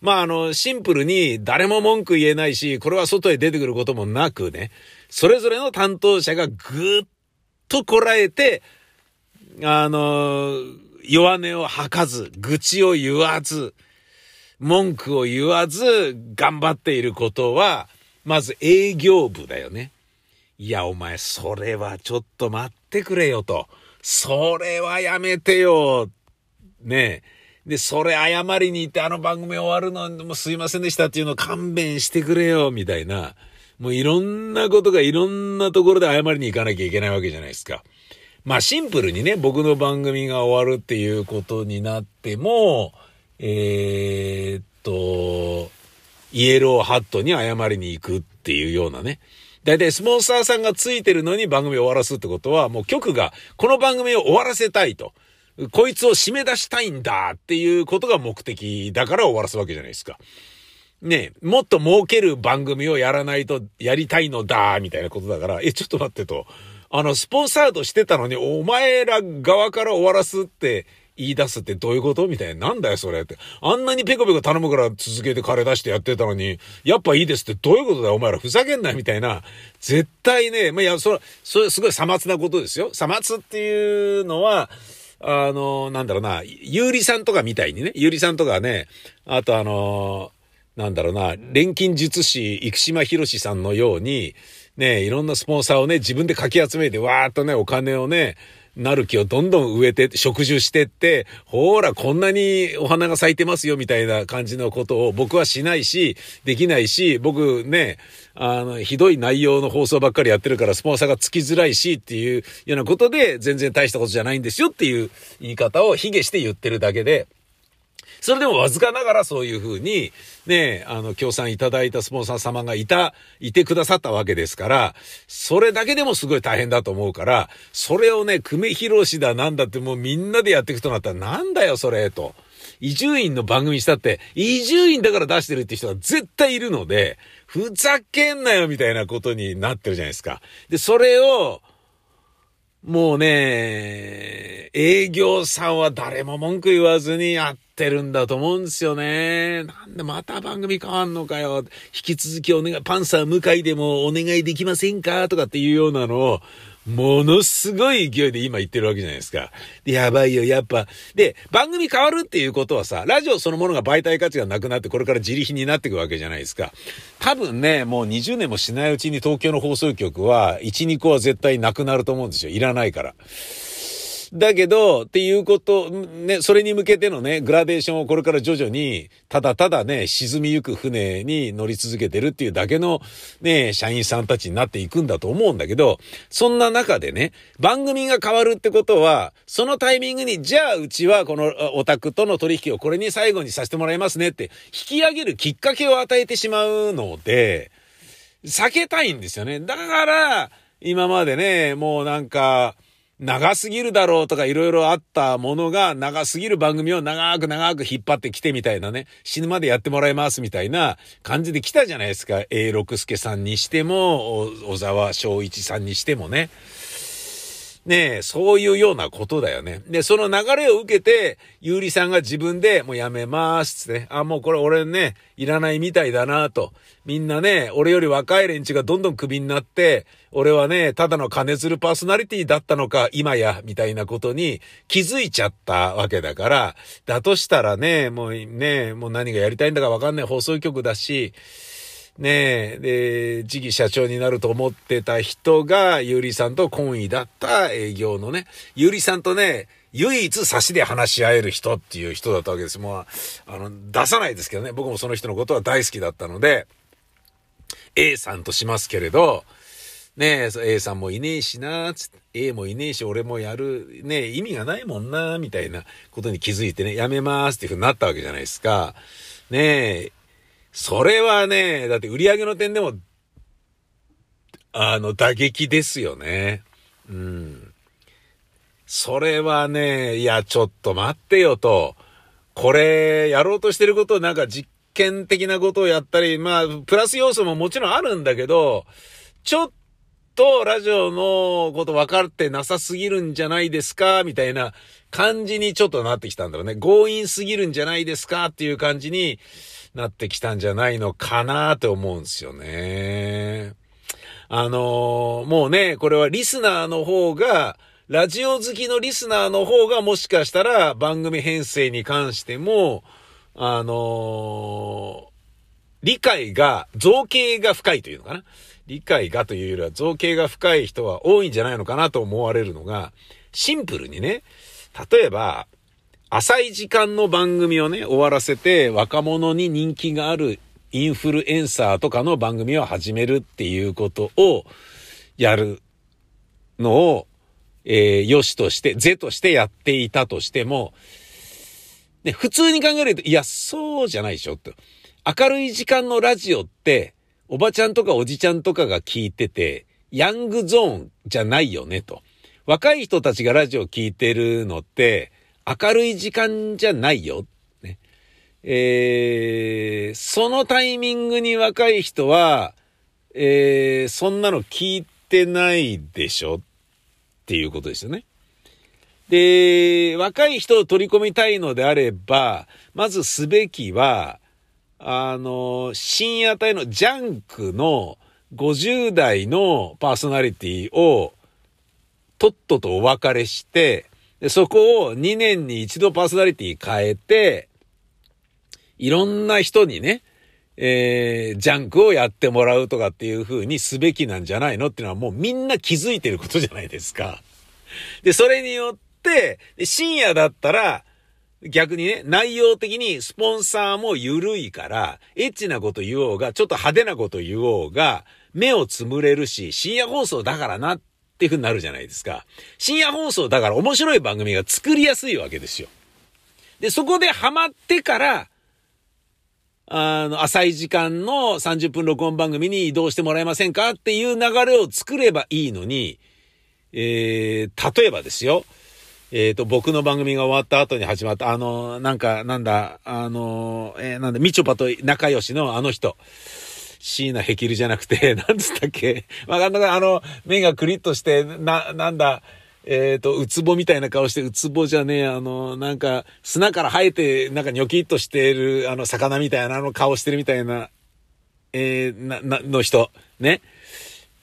まあ、あの、シンプルに誰も文句言えないし、これは外へ出てくることもなくね、それぞれの担当者がぐーっとこらえて、あの、弱音を吐かず、愚痴を言わず、文句を言わず、頑張っていることは、まず営業部だよね。いや、お前、それはちょっと待ってくれよと。それはやめてよ。ねえ。で、それ謝りに行ってあの番組終わるのもすいませんでしたっていうのを勘弁してくれよ、みたいな。もういろんなことがいろんなところで謝りに行かなきゃいけないわけじゃないですか。まあシンプルにね、僕の番組が終わるっていうことになっても、えー、っと、イエローハットに謝りに行くっていうようなね。だいたいスポンサーさんがついてるのに番組を終わらすってことは、もう局がこの番組を終わらせたいと。こいつを締め出したいんだっていうことが目的だから終わらすわけじゃないですか。ねもっと儲ける番組をやらないとやりたいのだ、みたいなことだから、え、ちょっと待ってと。あの、スポンサードしてたのに、お前ら側から終わらすって言い出すってどういうことみたいな。なんだよ、それって。あんなにペコペコ頼むから続けて金出してやってたのに、やっぱいいですってどういうことだよ、お前らふざけんなみたいな。絶対ね、まあ、いや、それ、それすごいさまつなことですよ。さまつっていうのは、あの、なんだろうな、ゆうりさんとかみたいにね、ゆうりさんとかね、あとあの、なんだろうな、錬金術師、生島博士さんのように、ね、いろんなスポンサーをね、自分でかき集めて、わーっとね、お金をね、なる木をどんどん植えて、植樹してって、ほーら、こんなにお花が咲いてますよ、みたいな感じのことを僕はしないし、できないし、僕ね、あの、ひどい内容の放送ばっかりやってるから、スポンサーがつきづらいし、っていうようなことで、全然大したことじゃないんですよっていう言い方を卑下して言ってるだけで、それでもわずかながらそういうふうに、ね、あの、協賛いただいたスポンサー様がいた、いてくださったわけですから、それだけでもすごい大変だと思うから、それをね、久米広しだなんだってもうみんなでやっていくとなったらなんだよそれ、と伊集院の番組したって、伊集院だから出してるって人が絶対いるので、ふざけんなよみたいなことになってるじゃないですか。で、それを、もうね、営業さんは誰も文句言わずにやってるんだと思うんですよね。なんでまた番組変わんのかよ。引き続きお願い、パンサー向井でもお願いできませんかとかっていうようなのを、ものすごい勢いで今言ってるわけじゃないですか。で、やばいよ、やっぱ。で、番組変わるっていうことはさ、ラジオそのものが媒体価値がなくなってこれから自利品になっていくわけじゃないですか。多分ね、もう20年もしないうちに東京の放送局は、1、2個は絶対なくなると思うんですよ。いらないから。だけど、っていうこと、ね、それに向けてのね、グラデーションをこれから徐々に、ただただね、沈みゆく船に乗り続けてるっていうだけの、ね、社員さんたちになっていくんだと思うんだけど、そんな中でね、番組が変わるってことは、そのタイミングに、じゃあうちはこのオタクとの取引をこれに最後にさせてもらいますねって、引き上げるきっかけを与えてしまうので、避けたいんですよね。だから、今までね、もうなんか、長すぎるだろうとかいろいろあったものが長すぎる番組を長く長く引っ張ってきてみたいなね、死ぬまでやってもらいますみたいな感じで来たじゃないですか。A 六助さんにしても、小沢昭一さんにしてもね。ねえ、そういうようなことだよね。で、その流れを受けて、ゆうりさんが自分でもうやめますってね。あ、もうこれ俺ね、いらないみたいだなと。みんなね、俺より若い連中がどんどんクビになって、俺はね、ただの金づるパーソナリティだったのか、今や、みたいなことに気づいちゃったわけだから、だとしたらね、もうね、もう何がやりたいんだかわかんない放送局だし、ねえ、で、次期社長になると思ってた人が、ゆうりさんと懇意だった営業のね、ゆうりさんとね、唯一差しで話し合える人っていう人だったわけです。もう、あの、出さないですけどね、僕もその人のことは大好きだったので、A さんとしますけれど、ねえ、A さんもいねえしな、A もいねえし、俺もやる、ねえ、意味がないもんな、みたいなことに気づいてね、やめますっていうふうになったわけじゃないですか。ねえ、それはね、だって売り上げの点でも、あの、打撃ですよね。うん。それはね、いや、ちょっと待ってよと。これ、やろうとしてることなんか実験的なことをやったり、まあ、プラス要素ももちろんあるんだけど、ちょっとラジオのこと分かってなさすぎるんじゃないですかみたいな感じにちょっとなってきたんだろうね。強引すぎるんじゃないですかっていう感じに、なってきたんじゃないのかなと思うんですよね。あのー、もうね、これはリスナーの方が、ラジオ好きのリスナーの方がもしかしたら番組編成に関しても、あのー、理解が、造形が深いというのかな。理解がというよりは造形が深い人は多いんじゃないのかなと思われるのが、シンプルにね、例えば、浅い時間の番組をね、終わらせて若者に人気があるインフルエンサーとかの番組を始めるっていうことをやるのを、えー、良しとして、是としてやっていたとしても、ね、普通に考えると、いや、そうじゃないでしょ、と。明るい時間のラジオって、おばちゃんとかおじちゃんとかが聞いてて、ヤングゾーンじゃないよね、と。若い人たちがラジオ聞いてるのって、明るい時間じゃないよ。ね。えー、そのタイミングに若い人は、えー、そんなの聞いてないでしょっていうことですよね。で、若い人を取り込みたいのであれば、まずすべきは、あの、深夜帯のジャンクの50代のパーソナリティをとっととお別れして、そこを2年に一度パーソナリティ変えて、いろんな人にね、えー、ジャンクをやってもらうとかっていう風にすべきなんじゃないのっていうのはもうみんな気づいてることじゃないですか。で、それによって、深夜だったら、逆にね、内容的にスポンサーも緩いから、エッチなこと言おうが、ちょっと派手なこと言おうが、目をつむれるし、深夜放送だからなっっていう風になるじゃないですか。深夜放送だから面白い番組が作りやすいわけですよ。で、そこでハマってから、あの、浅い時間の30分録音番組に移動してもらえませんかっていう流れを作ればいいのに、えー、例えばですよ、えっ、と、僕の番組が終わった後に始まった、あの、なんか、なんだ、あの、えーなんだ、みちょぱと仲良しのあの人。椎名ヘキルじゃなくて、なんつったっけ？わかんない？あの、目がクリッとして、な、なんだ、えっ、と、ウツボみたいな顔して、ウツボじゃねえ、あの、なんか、砂から生えて、なんかニョキッとしてる、あの、魚みたいな、あの顔してるみたいな、えー、な、な、の人。ね？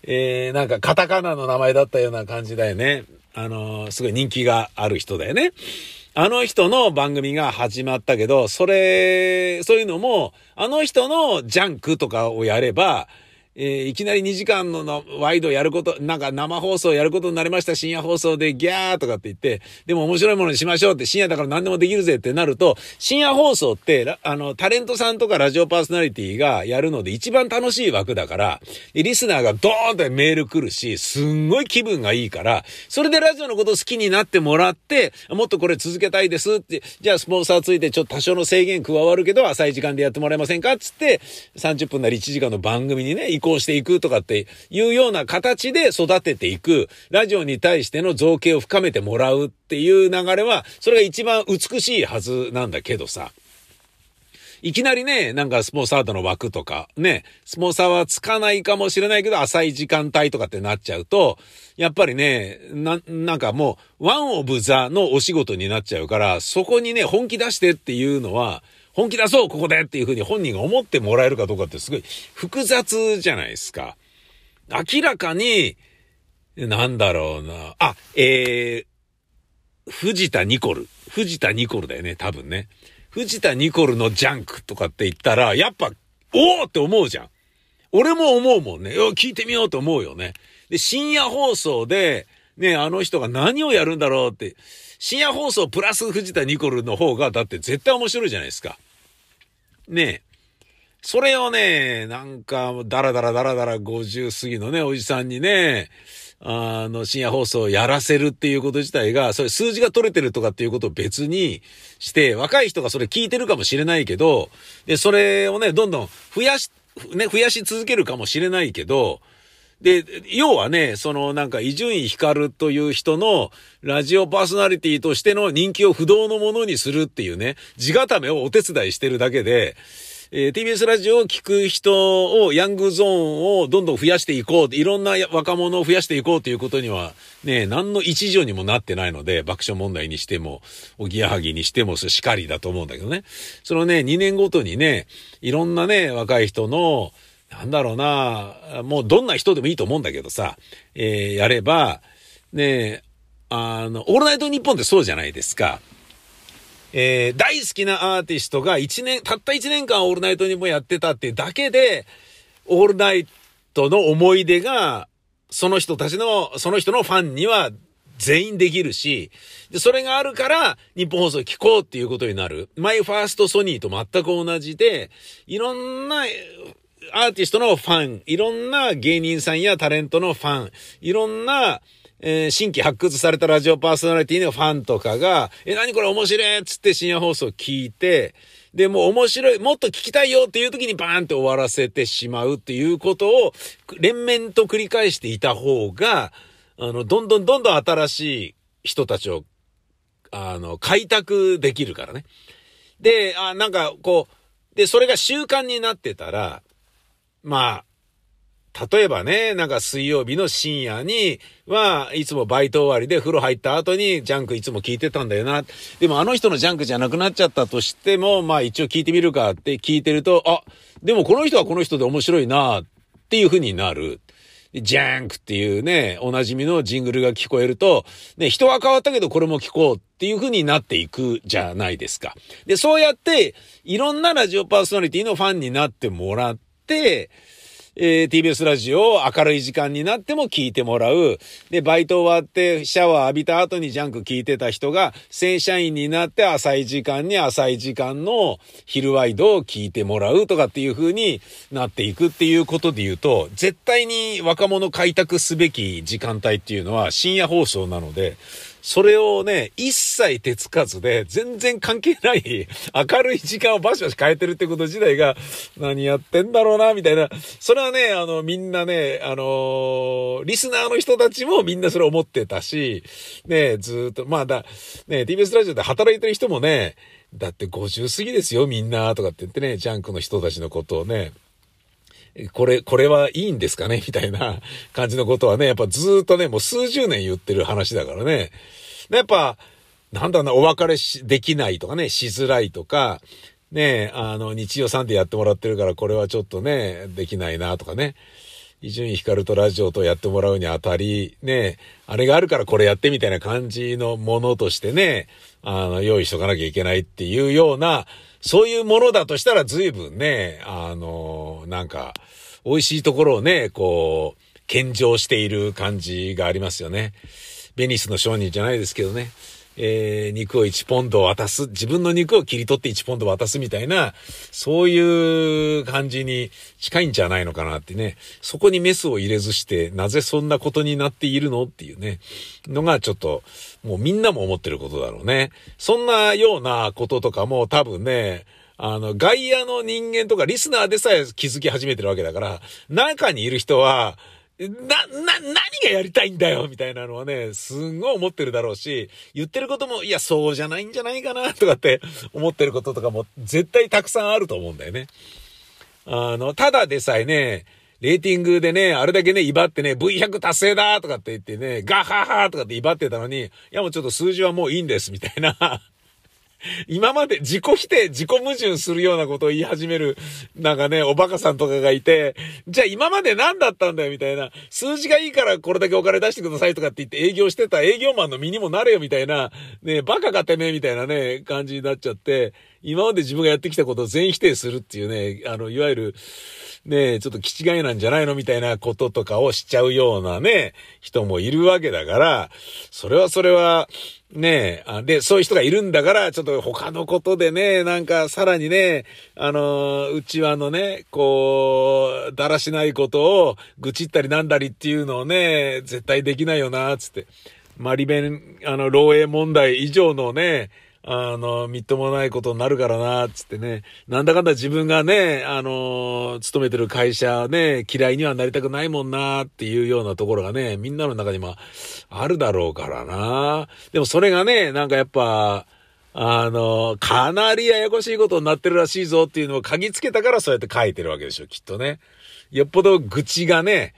えー、なんかカタカナの名前だったような感じだよね。あのすごい人気がある人だよね。あの人の番組が始まったけど、それ、そういうのも、あの人のジャンクとかをやれば、えーいきなり2時間ののワイドやること、なんか生放送やることになりました、深夜放送でギャーとかって言って、でも面白いものにしましょうって深夜だから何でもできるぜってなると、深夜放送って、あの、タレントさんとかラジオパーソナリティがやるので一番楽しい枠だから、リスナーがドーンってメール来るし、すんごい気分がいいから、それでラジオのこと好きになってもらって、もっとこれ続けたいですって、じゃあスポンサーついてちょっと多少の制限加わるけど、浅い時間でやってもらえませんかっつって、30分なり1時間の番組にね、行していくとかっていうような形で育てていく、ラジオに対しての造形を深めてもらうっていう流れは、それが一番美しいはずなんだけどさ。いきなりね、なんかスポンサードの枠とか、ね、スポンサーはつかないかもしれないけど、浅い時間帯とかってなっちゃうと、やっぱりね、な、なんかもう、ワンオブザのお仕事になっちゃうから、そこにね、本気出してっていうのは、本気出そうここでっていうふうに本人が思ってもらえるかどうかってすごい複雑じゃないですか。明らかに、なんだろうな。あ、えー、藤田ニコル。藤田ニコルだよね、多分ね。藤田ニコルのジャンクとかって言ったら、やっぱ、おおって思うじゃん。俺も思うもんね。よ聞いてみようと思うよね。で、深夜放送で、ね、あの人が何をやるんだろうって、深夜放送プラス藤田ニコルの方が、だって絶対面白いじゃないですか。ねえ。それをね、なんか、だらだらだらだら50過ぎのね、おじさんにね、あの、深夜放送をやらせるっていうこと自体が、それ数字が取れてるとかっていうことを別にして、若い人がそれ聞いてるかもしれないけど、で、それをね、どんどん増やし、ね、増やし続けるかもしれないけど、で、要はね、そのなんか伊集院光という人のラジオパーソナリティとしての人気を不動のものにするっていうね、地固めをお手伝いしてるだけで、えー TBS ラジオを聞く人を、ヤングゾーンをどんどん増やしていこう、いろんな若者を増やしていこうということには、ね、何の一助にもなってないので、爆笑問題にしても、おぎやはぎにしても、しかりだと思うんだけどね。そのね、2年ごとにね、いろんなね、若い人の、なんだろうな、もうどんな人でもいいと思うんだけどさ、えーやれば、ね、あの、オールナイトニッポンってそうじゃないですか。えー大好きなアーティストが一年、たった一年間オールナイトニッポンやってたっていうだけで、オールナイトの思い出が、その人たちの、その人のファンには全員できるし、で、それがあるから、日本放送聞こうっていうことになる。マイファーストソニーと全く同じで、いろんな、アーティストのファン、いろんな芸人さんやタレントのファン、いろんな、えー新規発掘されたラジオパーソナリティのファンとかが、え、何これ面白いっつって深夜放送聞いて、で、もう面白い、もっと聞きたいよっていう時にバーンって終わらせてしまうっていうことを連綿と繰り返していた方が、あの、どんどんどんどん新しい人たちを、あの、開拓できるからね。で、あ、なんか、こう、で、それが習慣になってたら、まあ、例えばね、なんか水曜日の深夜には、いつもバイト終わりで風呂入った後にジャンクいつも聞いてたんだよな。でもあの人のジャンクじゃなくなっちゃったとしても、まあ一応聞いてみるかって聞いてると、あ、でもこの人はこの人で面白いなっていう風になる。ジャンクっていうね、おなじみのジングルが聞こえると、ね、人は変わったけどこれも聞こうっていう風になっていくじゃないですか。で、そうやって、いろんなラジオパーソナリティのファンになってもらって、えー TBS ラジオを明るい時間になっても聞いてもらう。で、バイト終わってシャワー浴びた後にジャンク聞いてた人が正社員になって浅い時間に浅い時間の昼ワイドを聞いてもらうとかっていう風になっていくっていうことで言うと、絶対に若者開拓すべき時間帯っていうのは深夜放送なので、それをね、一切手つかずで、全然関係ない明るい時間をバシバシ変えてるってこと自体が、何やってんだろうな、みたいな。それはね、あの、みんなね、あのーリスナーの人たちもみんなそれ思ってたし、ね、ずっと、まあだ、ね、TBS ラジオで働いてる人もね、だって50過ぎですよ、みんな、とかって言ってね、ジャンクの人たちのことをね、これ、これはいいんですかね？みたいな感じのことはね、やっぱずっとね、もう数十年言ってる話だからね。やっぱ、なんだろうな、お別れし、できないとかね、しづらいとか、ね、あの、日曜さんでやってもらってるから、これはちょっとね、できないなとかね。伊集院光とラジオとやってもらうにあたり、ね、あれがあるからこれやってみたいな感じのものとしてね、あの、用意しとかなきゃいけないっていうような、そういうものだとしたら随分ね、あの、なんか、美味しいところをね、こう、献上している感じがありますよね。ベニスの商人じゃないですけどね。えー、肉を1ポンド渡す。自分の肉を切り取って1ポンド渡すみたいな、そういう感じに近いんじゃないのかなってね。そこにメスを入れずして、なぜそんなことになっているのっていうね、のがちょっと、もうみんなも思ってることだろうね。そんなようなこととかも多分ね、あの、外野の人間とかリスナーでさえ気づき始めてるわけだから、中にいる人は、な、な、何がやりたいんだよみたいなのはね、すんごい思ってるだろうし、言ってることも、いや、そうじゃないんじゃないかな、とかって思ってることとかも絶対たくさんあると思うんだよね。あの、ただでさえね、レーティングでね、あれだけね、威張ってね、V100 達成だとかって言ってね、ガッハハとかって威張ってたのに、いやもうちょっと数字はもういいんです、みたいな。今まで自己否定、自己矛盾するようなことを言い始める、なんかね、おバカさんとかがいて、じゃあ今まで何だったんだよ、みたいな。数字がいいからこれだけお金出してくださいとかって言って営業してた営業マンの身にもなれよ、みたいな、ね、バカかてめえ、みたいなね、感じになっちゃって、今まで自分がやってきたことを全否定するっていうね、あの、いわゆる、ねちょっと気違いなんじゃないのみたいなこととかをしちゃうようなね、人もいるわけだから、それはそれは、ねえ、で、そういう人がいるんだから、ちょっと他のことでね、なんかさらにね、あの、うちわのね、こう、だらしないことを愚痴ったりなんだりっていうのをね、絶対できないよな、つって。マリベン、あの、漏洩問題以上のね、あの、みっともないことになるからな、つってね。なんだかんだ自分がね、あの、勤めてる会社ね、嫌いにはなりたくないもんな、っていうようなところがね、みんなの中にもあるだろうからな。でもそれがね、なんかやっぱ、あの、かなりややこしいことになってるらしいぞっていうのを嗅ぎつけたからそうやって書いてるわけでしょ、きっとね。よっぽど愚痴がね、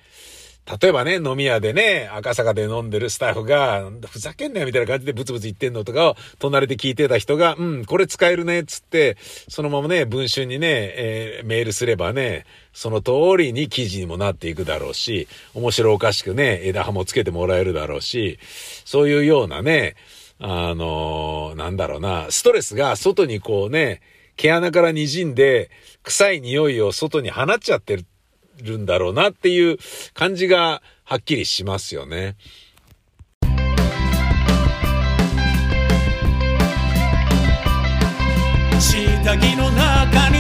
例えばね、飲み屋でね、赤坂で飲んでるスタッフが、ふざけんなよみたいな感じでブツブツ言ってんのとかを、隣で聞いてた人が、うん、これ使えるね、つって、そのままね、文春にね、えーメールすればね、その通りに記事にもなっていくだろうし、面白おかしくね、枝葉もつけてもらえるだろうし、そういうようなね、あのーなんだろうな、ストレスが外にこうね、毛穴から滲んで、臭い匂いを外に放っちゃってるるんだろうなっていう感じがはっきりしますよね。下着の中に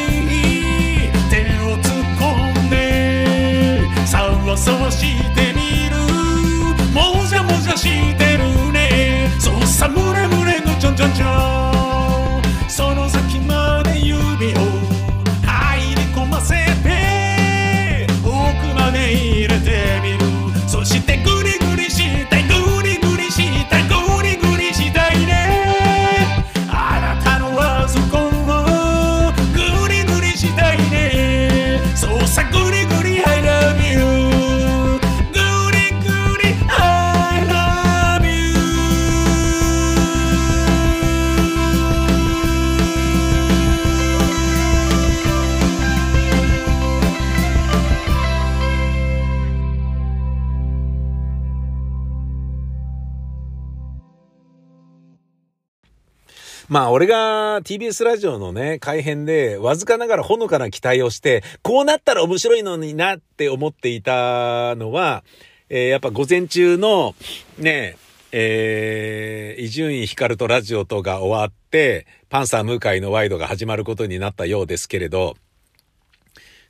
手を突っ込んでそうそうしてみる。もじゃもじゃしてるね。そうさむれむれのちょんちょんちょん。そのまあ俺が TBS ラジオのね、改編でわずかながらほのかな期待をして、こうなったら面白いのになって思っていたのは、えーやっぱ午前中のね、え、伊集院光とラジオとが終わって、パンサー向井のワイドが始まることになったようですけれど、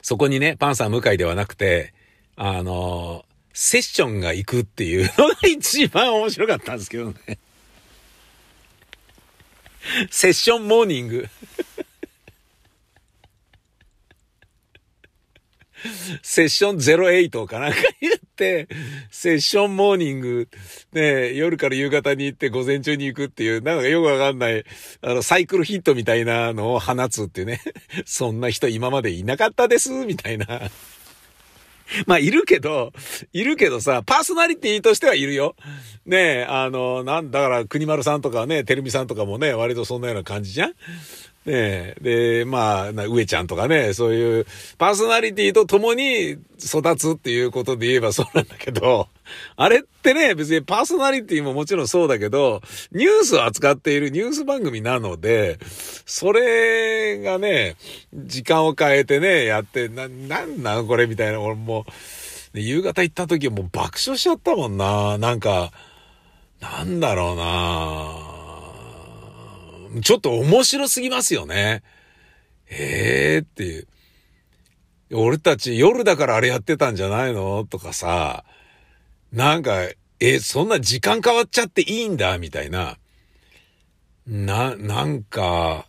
そこにね、パンサー向井ではなくて、あのセッションが行くっていうのが一番面白かったんですけどね。セッションモーニング。セッション08かなんか言って、セッションモーニング、ね、夜から夕方に行って午前中に行くっていう、なんかよくわかんない、あの、サイクルヒットみたいなのを放つっていうね。そんな人今までいなかったです、みたいな。まあ、いるけど、いるけどさ、パーソナリティとしてはいるよ。ねえ、あの、なんだから、国丸さんとかね、てるみさんとかもね、割とそんなような感じじゃんねえで、まあ、上ちゃんとかね、そういうパーソナリティと共に育つっていうことで言えばそうなんだけど、あれってね、別にパーソナリティももちろんそうだけど、ニュースを扱っているニュース番組なので、それがね、時間を変えてね、やって、な、なんなんこれみたいな、俺も、夕方行った時もう爆笑しちゃったもんな。なんか、なんだろうなちょっと面白すぎますよね。ええー、っていう。俺たち夜だからあれやってたんじゃないの？とかさ、なんか、え、そんな時間変わっちゃっていいんだ？みたいな。な、なんか、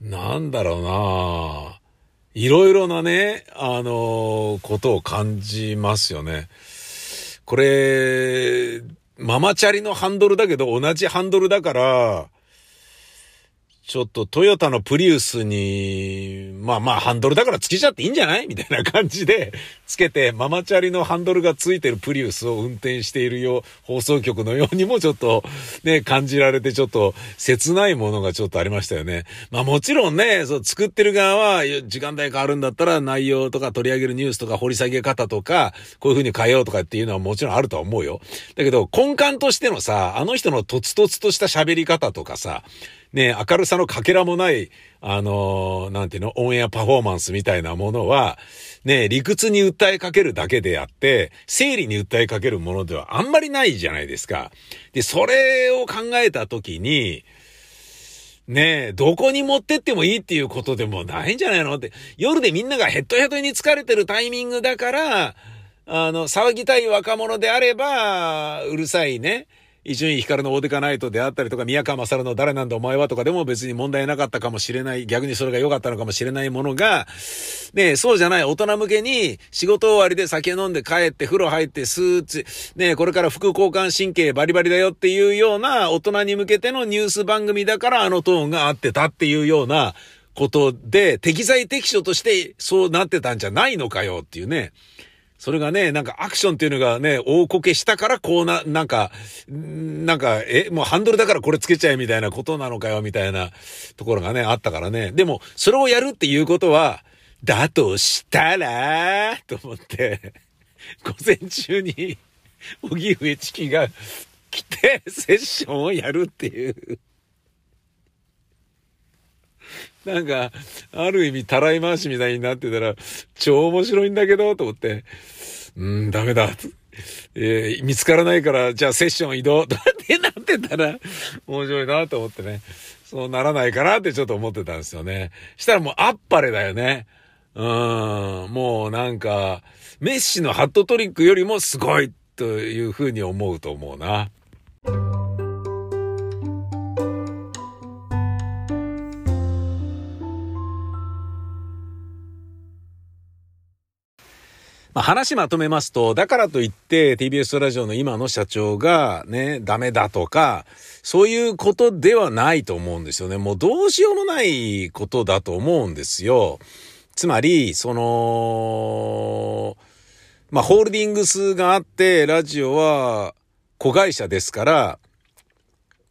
なんだろうないろいろなね、あのことを感じますよね。これ、ママチャリのハンドルだけど同じハンドルだから、ちょっとトヨタのプリウスに、まあまあハンドルだからつけちゃっていいんじゃない？みたいな感じで、つけてママチャリのハンドルがついてるプリウスを運転しているよう、放送局のようにもちょっとね、感じられてちょっと切ないものがちょっとありましたよね。まあもちろんね、そう作ってる側は時間帯変わるんだったら内容とか取り上げるニュースとか掘り下げ方とか、こういう風に変えようとかっていうのはもちろんあるとは思うよ。だけど根幹としてのさ、あの人のとつとつとした喋り方とかさ、ね、明るさのかけらもない、あのー、なんていうの、オンエアパフォーマンスみたいなものは、ね、理屈に訴えかけるだけであって、生理に訴えかけるものではあんまりないじゃないですか。で、それを考えたときに、ねえ、どこに持ってってもいいっていうことでもないんじゃないの？って、夜でみんながヘッドヘッドに疲れてるタイミングだから、あの、騒ぎたい若者であれば、うるさいね、伊集院光のオーデカナイトであったりとか、宮川勝の誰なんだお前はとかでも別に問題なかったかもしれない、逆にそれが良かったのかもしれないものが、ねそうじゃない大人向けに仕事終わりで酒飲んで帰って風呂入ってスーツ、ねこれから副交感神経バリバリだよっていうような大人に向けてのニュース番組だからあのトーンが合ってたっていうようなことで、適材適所としてそうなってたんじゃないのかよっていうね。それがね、なんかアクションっていうのがね、大こけしたからこうな、なんか、なんか、え、もうハンドルだからこれつけちゃえみたいなことなのかよみたいなところがね、あったからね。でも、それをやるっていうことは、だとしたら、と思って、午前中に、荻上チキが来て、セッションをやるっていう。なんか、ある意味、たらい回しみたいになってたら、超面白いんだけど、と思って、うん、ダメだ。えー、見つからないから、じゃあセッション移動、とってなってたら、面白いなと思ってね。そうならないかなってちょっと思ってたんですよね。したらもうあっぱれだよね。うん、もうなんか、メッシのハットトリックよりもすごいというふうに思うと思うな。まあ、話まとめますと、だからといって TBS ラジオの今の社長がね、ダメだとか、そういうことではないと思うんですよね。もうどうしようもないことだと思うんですよ。つまり、その、まあ、ホールディングスがあって、ラジオは子会社ですから、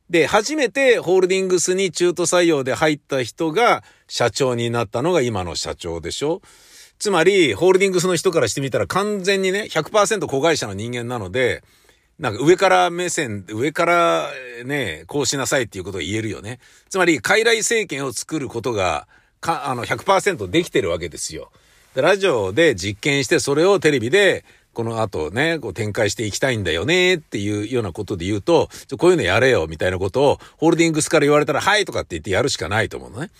で、初めてホールディングスに中途採用で入った人が社長になったのが今の社長でしょつまり、ホールディングスの人からしてみたら完全にね、100%子会社の人間なので、なんか上から目線、上からね、こうしなさいっていうことを言えるよね。つまり、傀儡政権を作ることが、か、あの、100%できてるわけですよ。でラジオで実験して、それをテレビで、この後ね、こう展開していきたいんだよねっていうようなことで言うと、こういうのやれよみたいなことを、ホールディングスから言われたら、はいとかって言ってやるしかないと思うのね。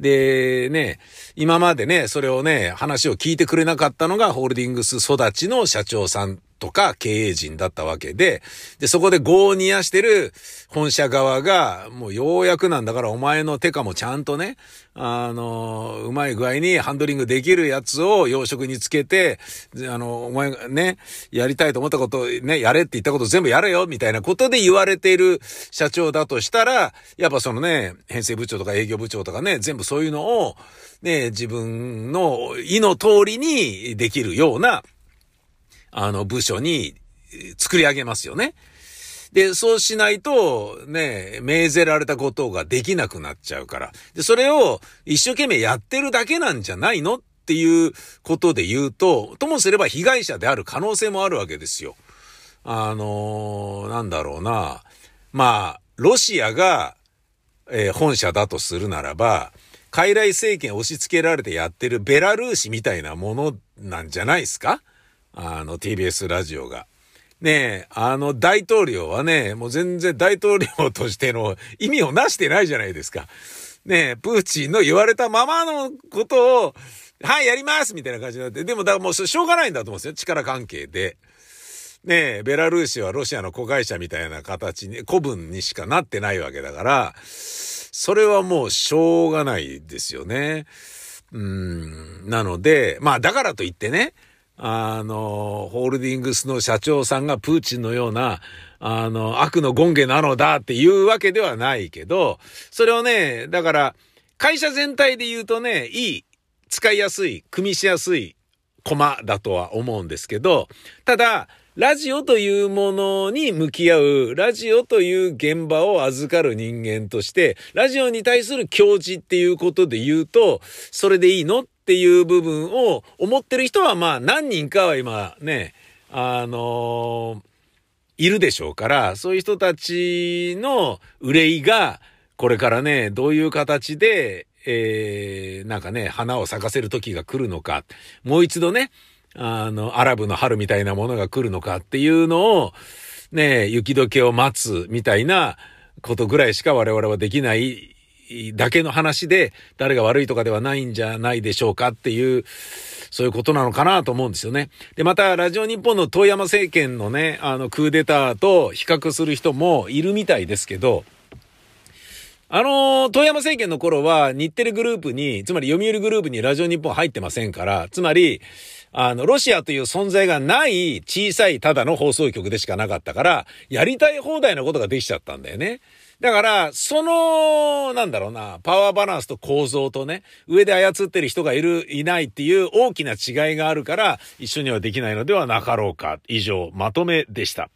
で、ね、今までね、それをね、話を聞いてくれなかったのが、ホールディングス育ちの社長さんとか経営陣だったわけで、で、そこで業を煮やしてる本社側が、もうようやくなんだからお前の手下もちゃんとね、あの、うまい具合にハンドリングできるやつを養殖につけて、あの、お前がね、やりたいと思ったことね、やれって言ったこと全部やれよ、みたいなことで言われている社長だとしたら、やっぱそのね、編成部長とか営業部長とかね、全部そういうのを、ね、自分の意の通りにできるような、あの、部署に作り上げますよね。で、そうしないと、ね、命ぜられたことができなくなっちゃうから。で、それを一生懸命やってるだけなんじゃないの？っていうことで言うと、ともすれば被害者である可能性もあるわけですよ。あのー、なんだろうな。まあ、ロシアが、えー、本社だとするならば、傀儡政権押し付けられてやってるベラルーシみたいなものなんじゃないですか？あの TBS ラジオが。ねえ、あの大統領はね、もう全然大統領としての意味をなしてないじゃないですか。ねえ、プーチンの言われたままのことを、はい、やりますみたいな感じになって。でも、だからもうしょうがないんだと思うんですよ。力関係で。ねえ、ベラルーシはロシアの子会社みたいな形に、古文にしかなってないわけだから、それはもうしょうがないですよね。うん。なので、まあだからといってね、あの、ホールディングスの社長さんがプーチンのような、あの、悪の権下なのだっていうわけではないけど、それをね、だから、会社全体で言うとね、いい、使いやすい、組みしやすいコマだとは思うんですけど、ただ、ラジオというものに向き合う、ラジオという現場を預かる人間として、ラジオに対する教示っていうことで言うと、それでいいのっっていう部分を思ってる人はまあ何人かは今ね、あの、いるでしょうから、そういう人たちの憂いが、これからね、どういう形で、えー、なんかね、花を咲かせる時が来るのか、もう一度ね、あの、アラブの春みたいなものが来るのかっていうのを、ね、雪解けを待つみたいなことぐらいしか我々はできないだけの話で、誰が悪いとかではないんじゃないでしょうかっていう、そういうことなのかなと思うんですよね。で、また、ラジオ日本の遠山政権のね、あの、クーデターと比較する人もいるみたいですけど、あの、遠山政権の頃は日テレグループに、つまり読売グループにラジオ日本入ってませんから、つまり、あの、ロシアという存在がない小さいただの放送局でしかなかったから、やりたい放題のことができちゃったんだよね。だから、その、なんだろうな、パワーバランスと構造とね、上で操ってる人がいる、いないっていう大きな違いがあるから、一緒にはできないのではなかろうか。以上、まとめでした。